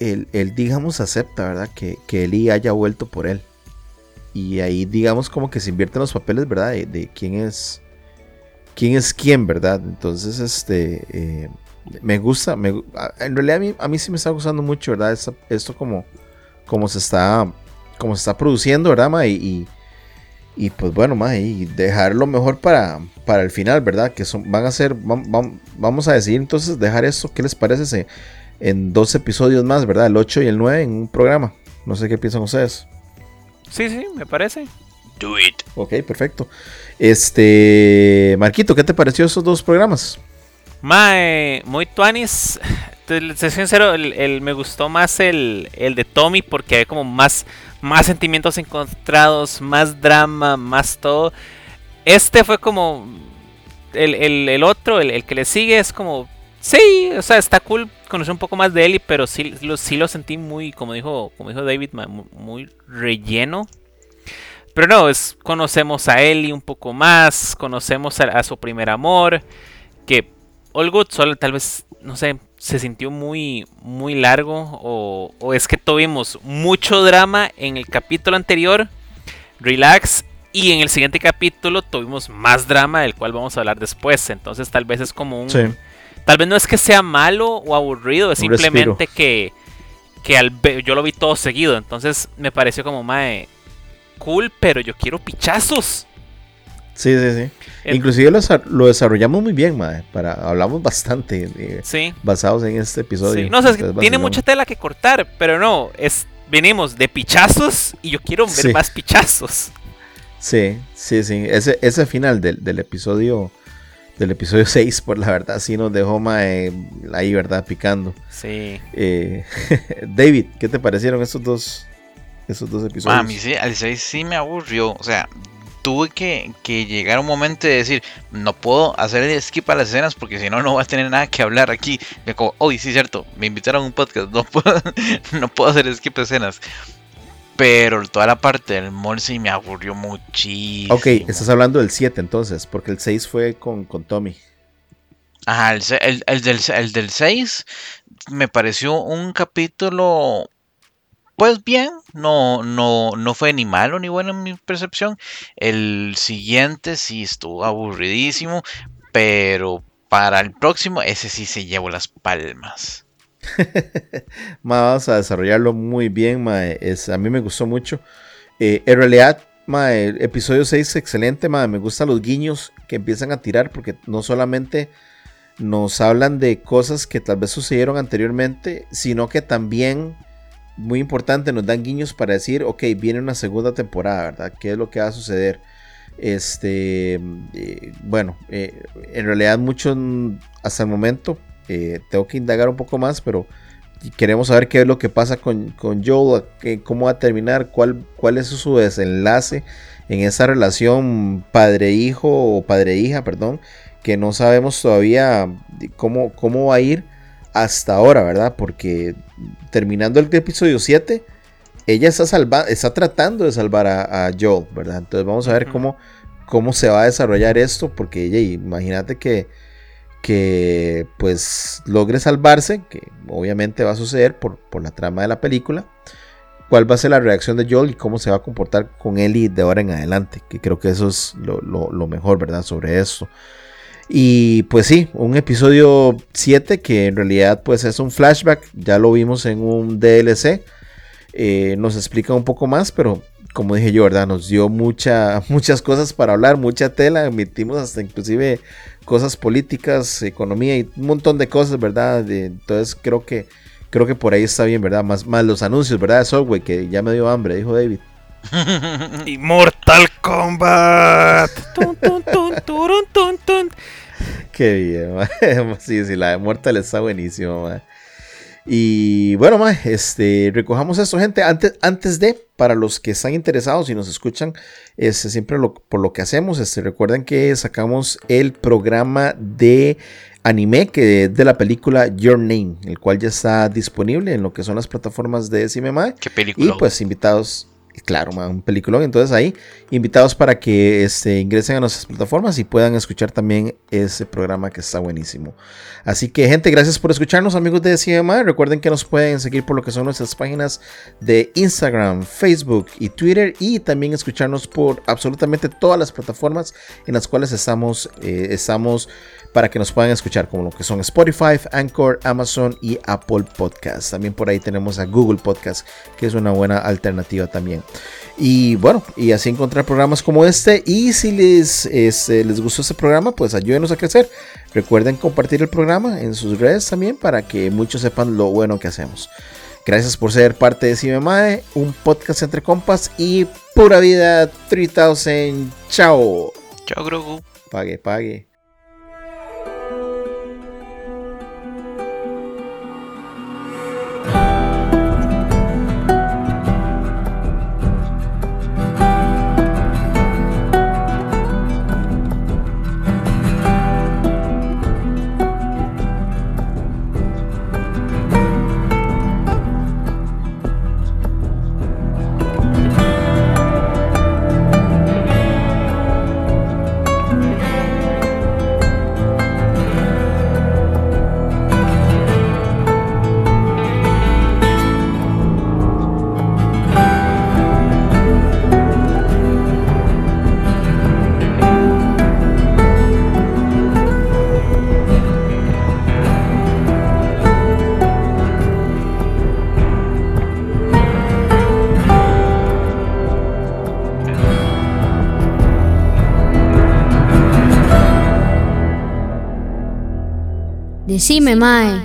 él, él, digamos, acepta, ¿verdad? Que, que Eli haya vuelto por él. Y ahí, digamos, como que se invierten los papeles, ¿verdad? De, quién es quién es quién, ¿verdad? Entonces, este, eh, me gusta, me en realidad a mí, a mí sí me está gustando mucho, ¿verdad? Esta- esto como, como se está, como se está produciendo, ¿verdad, y, y, pues bueno, ma, y dejarlo mejor para, para el final, ¿verdad? Que son, van a ser, vam- vam- vamos a decidir entonces dejar esto, ¿qué les parece? en dos episodios más, ¿verdad? El 8 y el 9 en un programa. No sé qué piensan ustedes. Sí, sí, me parece. Do it. Ok, perfecto. Este, Marquito, ¿qué te pareció esos dos programas? Mae, muy tuanis. Te te soy sincero, el, el- me gustó más el, el de Tommy porque hay como más, más sentimientos encontrados, más drama, más todo. Este fue como. El, el- otro, el, que le sigue, es como. Sí, o sea, está cool conocer un poco más de Ellie, pero sí lo, sí lo sentí muy, como dijo, como dijo David, muy relleno. Pero no, es, conocemos a Ellie un poco más, conocemos a, a su primer amor, que All Good solo tal vez, no sé, se sintió muy, muy largo o, o es que tuvimos mucho drama en el capítulo anterior, Relax, y en el siguiente capítulo tuvimos más drama, del cual vamos a hablar después. Entonces tal vez es como un... Sí. Tal vez no es que sea malo o aburrido, es Un simplemente que, que al yo lo vi todo seguido. Entonces me pareció como, mae, cool, pero yo quiero pichazos. Sí, sí, sí. Inclusive lo, desarrollamos muy bien, mae. Para, hablamos bastante sí. basados en este episodio. No, o tiene mucha tela que cortar, pero no, es venimos de pichazos y yo quiero ver más pichazos. Sí, sí, sí. Ese, ese final del, del episodio del episodio 6, por la verdad, sí nos dejó mae, ahí, ¿verdad? Picando. Sí. Eh, [LAUGHS] David, ¿qué te parecieron estos dos, esos dos episodios? A mí sí, al 6 sí me aburrió. O sea, tuve que, llegar a un momento de decir, no puedo hacer el skip a las escenas porque si no, no voy a tener nada que hablar aquí. Me como, oh, sí, cierto, me invitaron a un podcast, no puedo, [LAUGHS] no puedo hacer skip a escenas. Pero toda la parte del sí me aburrió muchísimo. Ok, estás hablando del 7 entonces, porque el 6 fue con, con Tommy. Ajá, el, el, del, el del 6 me pareció un capítulo pues bien, no, no, no fue ni malo ni bueno en mi percepción. El siguiente sí estuvo aburridísimo, pero para el próximo ese sí se llevó las palmas. [LAUGHS] vamos a desarrollarlo muy bien, Es, a mí me gustó mucho. Eh, en realidad, el episodio 6 es excelente, me gustan los guiños que empiezan a tirar porque no solamente nos hablan de cosas que tal vez sucedieron anteriormente, sino que también muy importante, nos dan guiños para decir, ok, viene una segunda temporada, ¿verdad? ¿Qué es lo que va a suceder? Este, eh, bueno, eh, en realidad mucho hasta el momento, eh, tengo que indagar un poco más, pero queremos saber qué es lo que pasa con, con Joel, cómo va a terminar, cuál, cuál es su desenlace en esa relación padre-hijo o padre-hija, perdón, que no sabemos todavía cómo, cómo va a ir hasta ahora, ¿verdad? Porque terminando el episodio 7, ella está, salva está tratando de salvar a, Joel, ¿verdad? Entonces vamos a ver cómo, cómo se va a desarrollar esto, porque ella, imagínate que, que pues logre salvarse, que obviamente va a suceder por, por, la trama de la película. ¿Cuál va a ser la reacción de Joel y cómo se va a comportar con Ellie de ahora en adelante? Que creo que eso es lo, lo mejor, ¿verdad? Sobre esto. Y pues sí, un episodio 7 que en realidad pues es un flashback, ya lo vimos en un DLC, eh, nos explica un poco más, pero como dije yo, ¿verdad? Nos dio mucha, [LAUGHS] muchas cosas para hablar, mucha tela, emitimos hasta inclusive cosas políticas, economía y un montón de cosas, ¿verdad? entonces creo que, creo que por ahí está bien, ¿verdad? Más, más los anuncios, ¿verdad? De Software, que ya me dio hambre, dijo David. [LAUGHS] Mortal Kombat. [LAUGHS] Qué bien, [LAUGHS] sí, sí, la de Mortal está buenísimo, Y bueno, este, recojamos esto, gente. Antes, antes de, para los que están interesados y nos escuchan, este, siempre por lo que hacemos, este, recuerden que sacamos el programa de anime que de la película Your Name, el cual ya está disponible en lo que son las plataformas de CMMA. ¿Qué película? Y pues invitados claro, un peliculón. Entonces ahí, invitados para que este, ingresen a nuestras plataformas y puedan escuchar también ese programa que está buenísimo. Así que, gente, gracias por escucharnos, amigos de CMA. Recuerden que nos pueden seguir por lo que son nuestras páginas de Instagram, Facebook y Twitter. Y también escucharnos por absolutamente todas las plataformas en las cuales estamos, eh, estamos para que nos puedan escuchar, como lo que son Spotify, Anchor, Amazon y Apple Podcasts. También por ahí tenemos a Google Podcast, que es una buena alternativa también. Y bueno, y así encontrar programas como este. Y si les, este, les gustó este programa, pues ayúdenos a crecer. Recuerden compartir el programa en sus redes también para que muchos sepan lo bueno que hacemos. Gracias por ser parte de CIMEMAE, un podcast entre compas y pura vida 3000. Chao. Chao, Grogu. Pague, pague. Decime, Mae.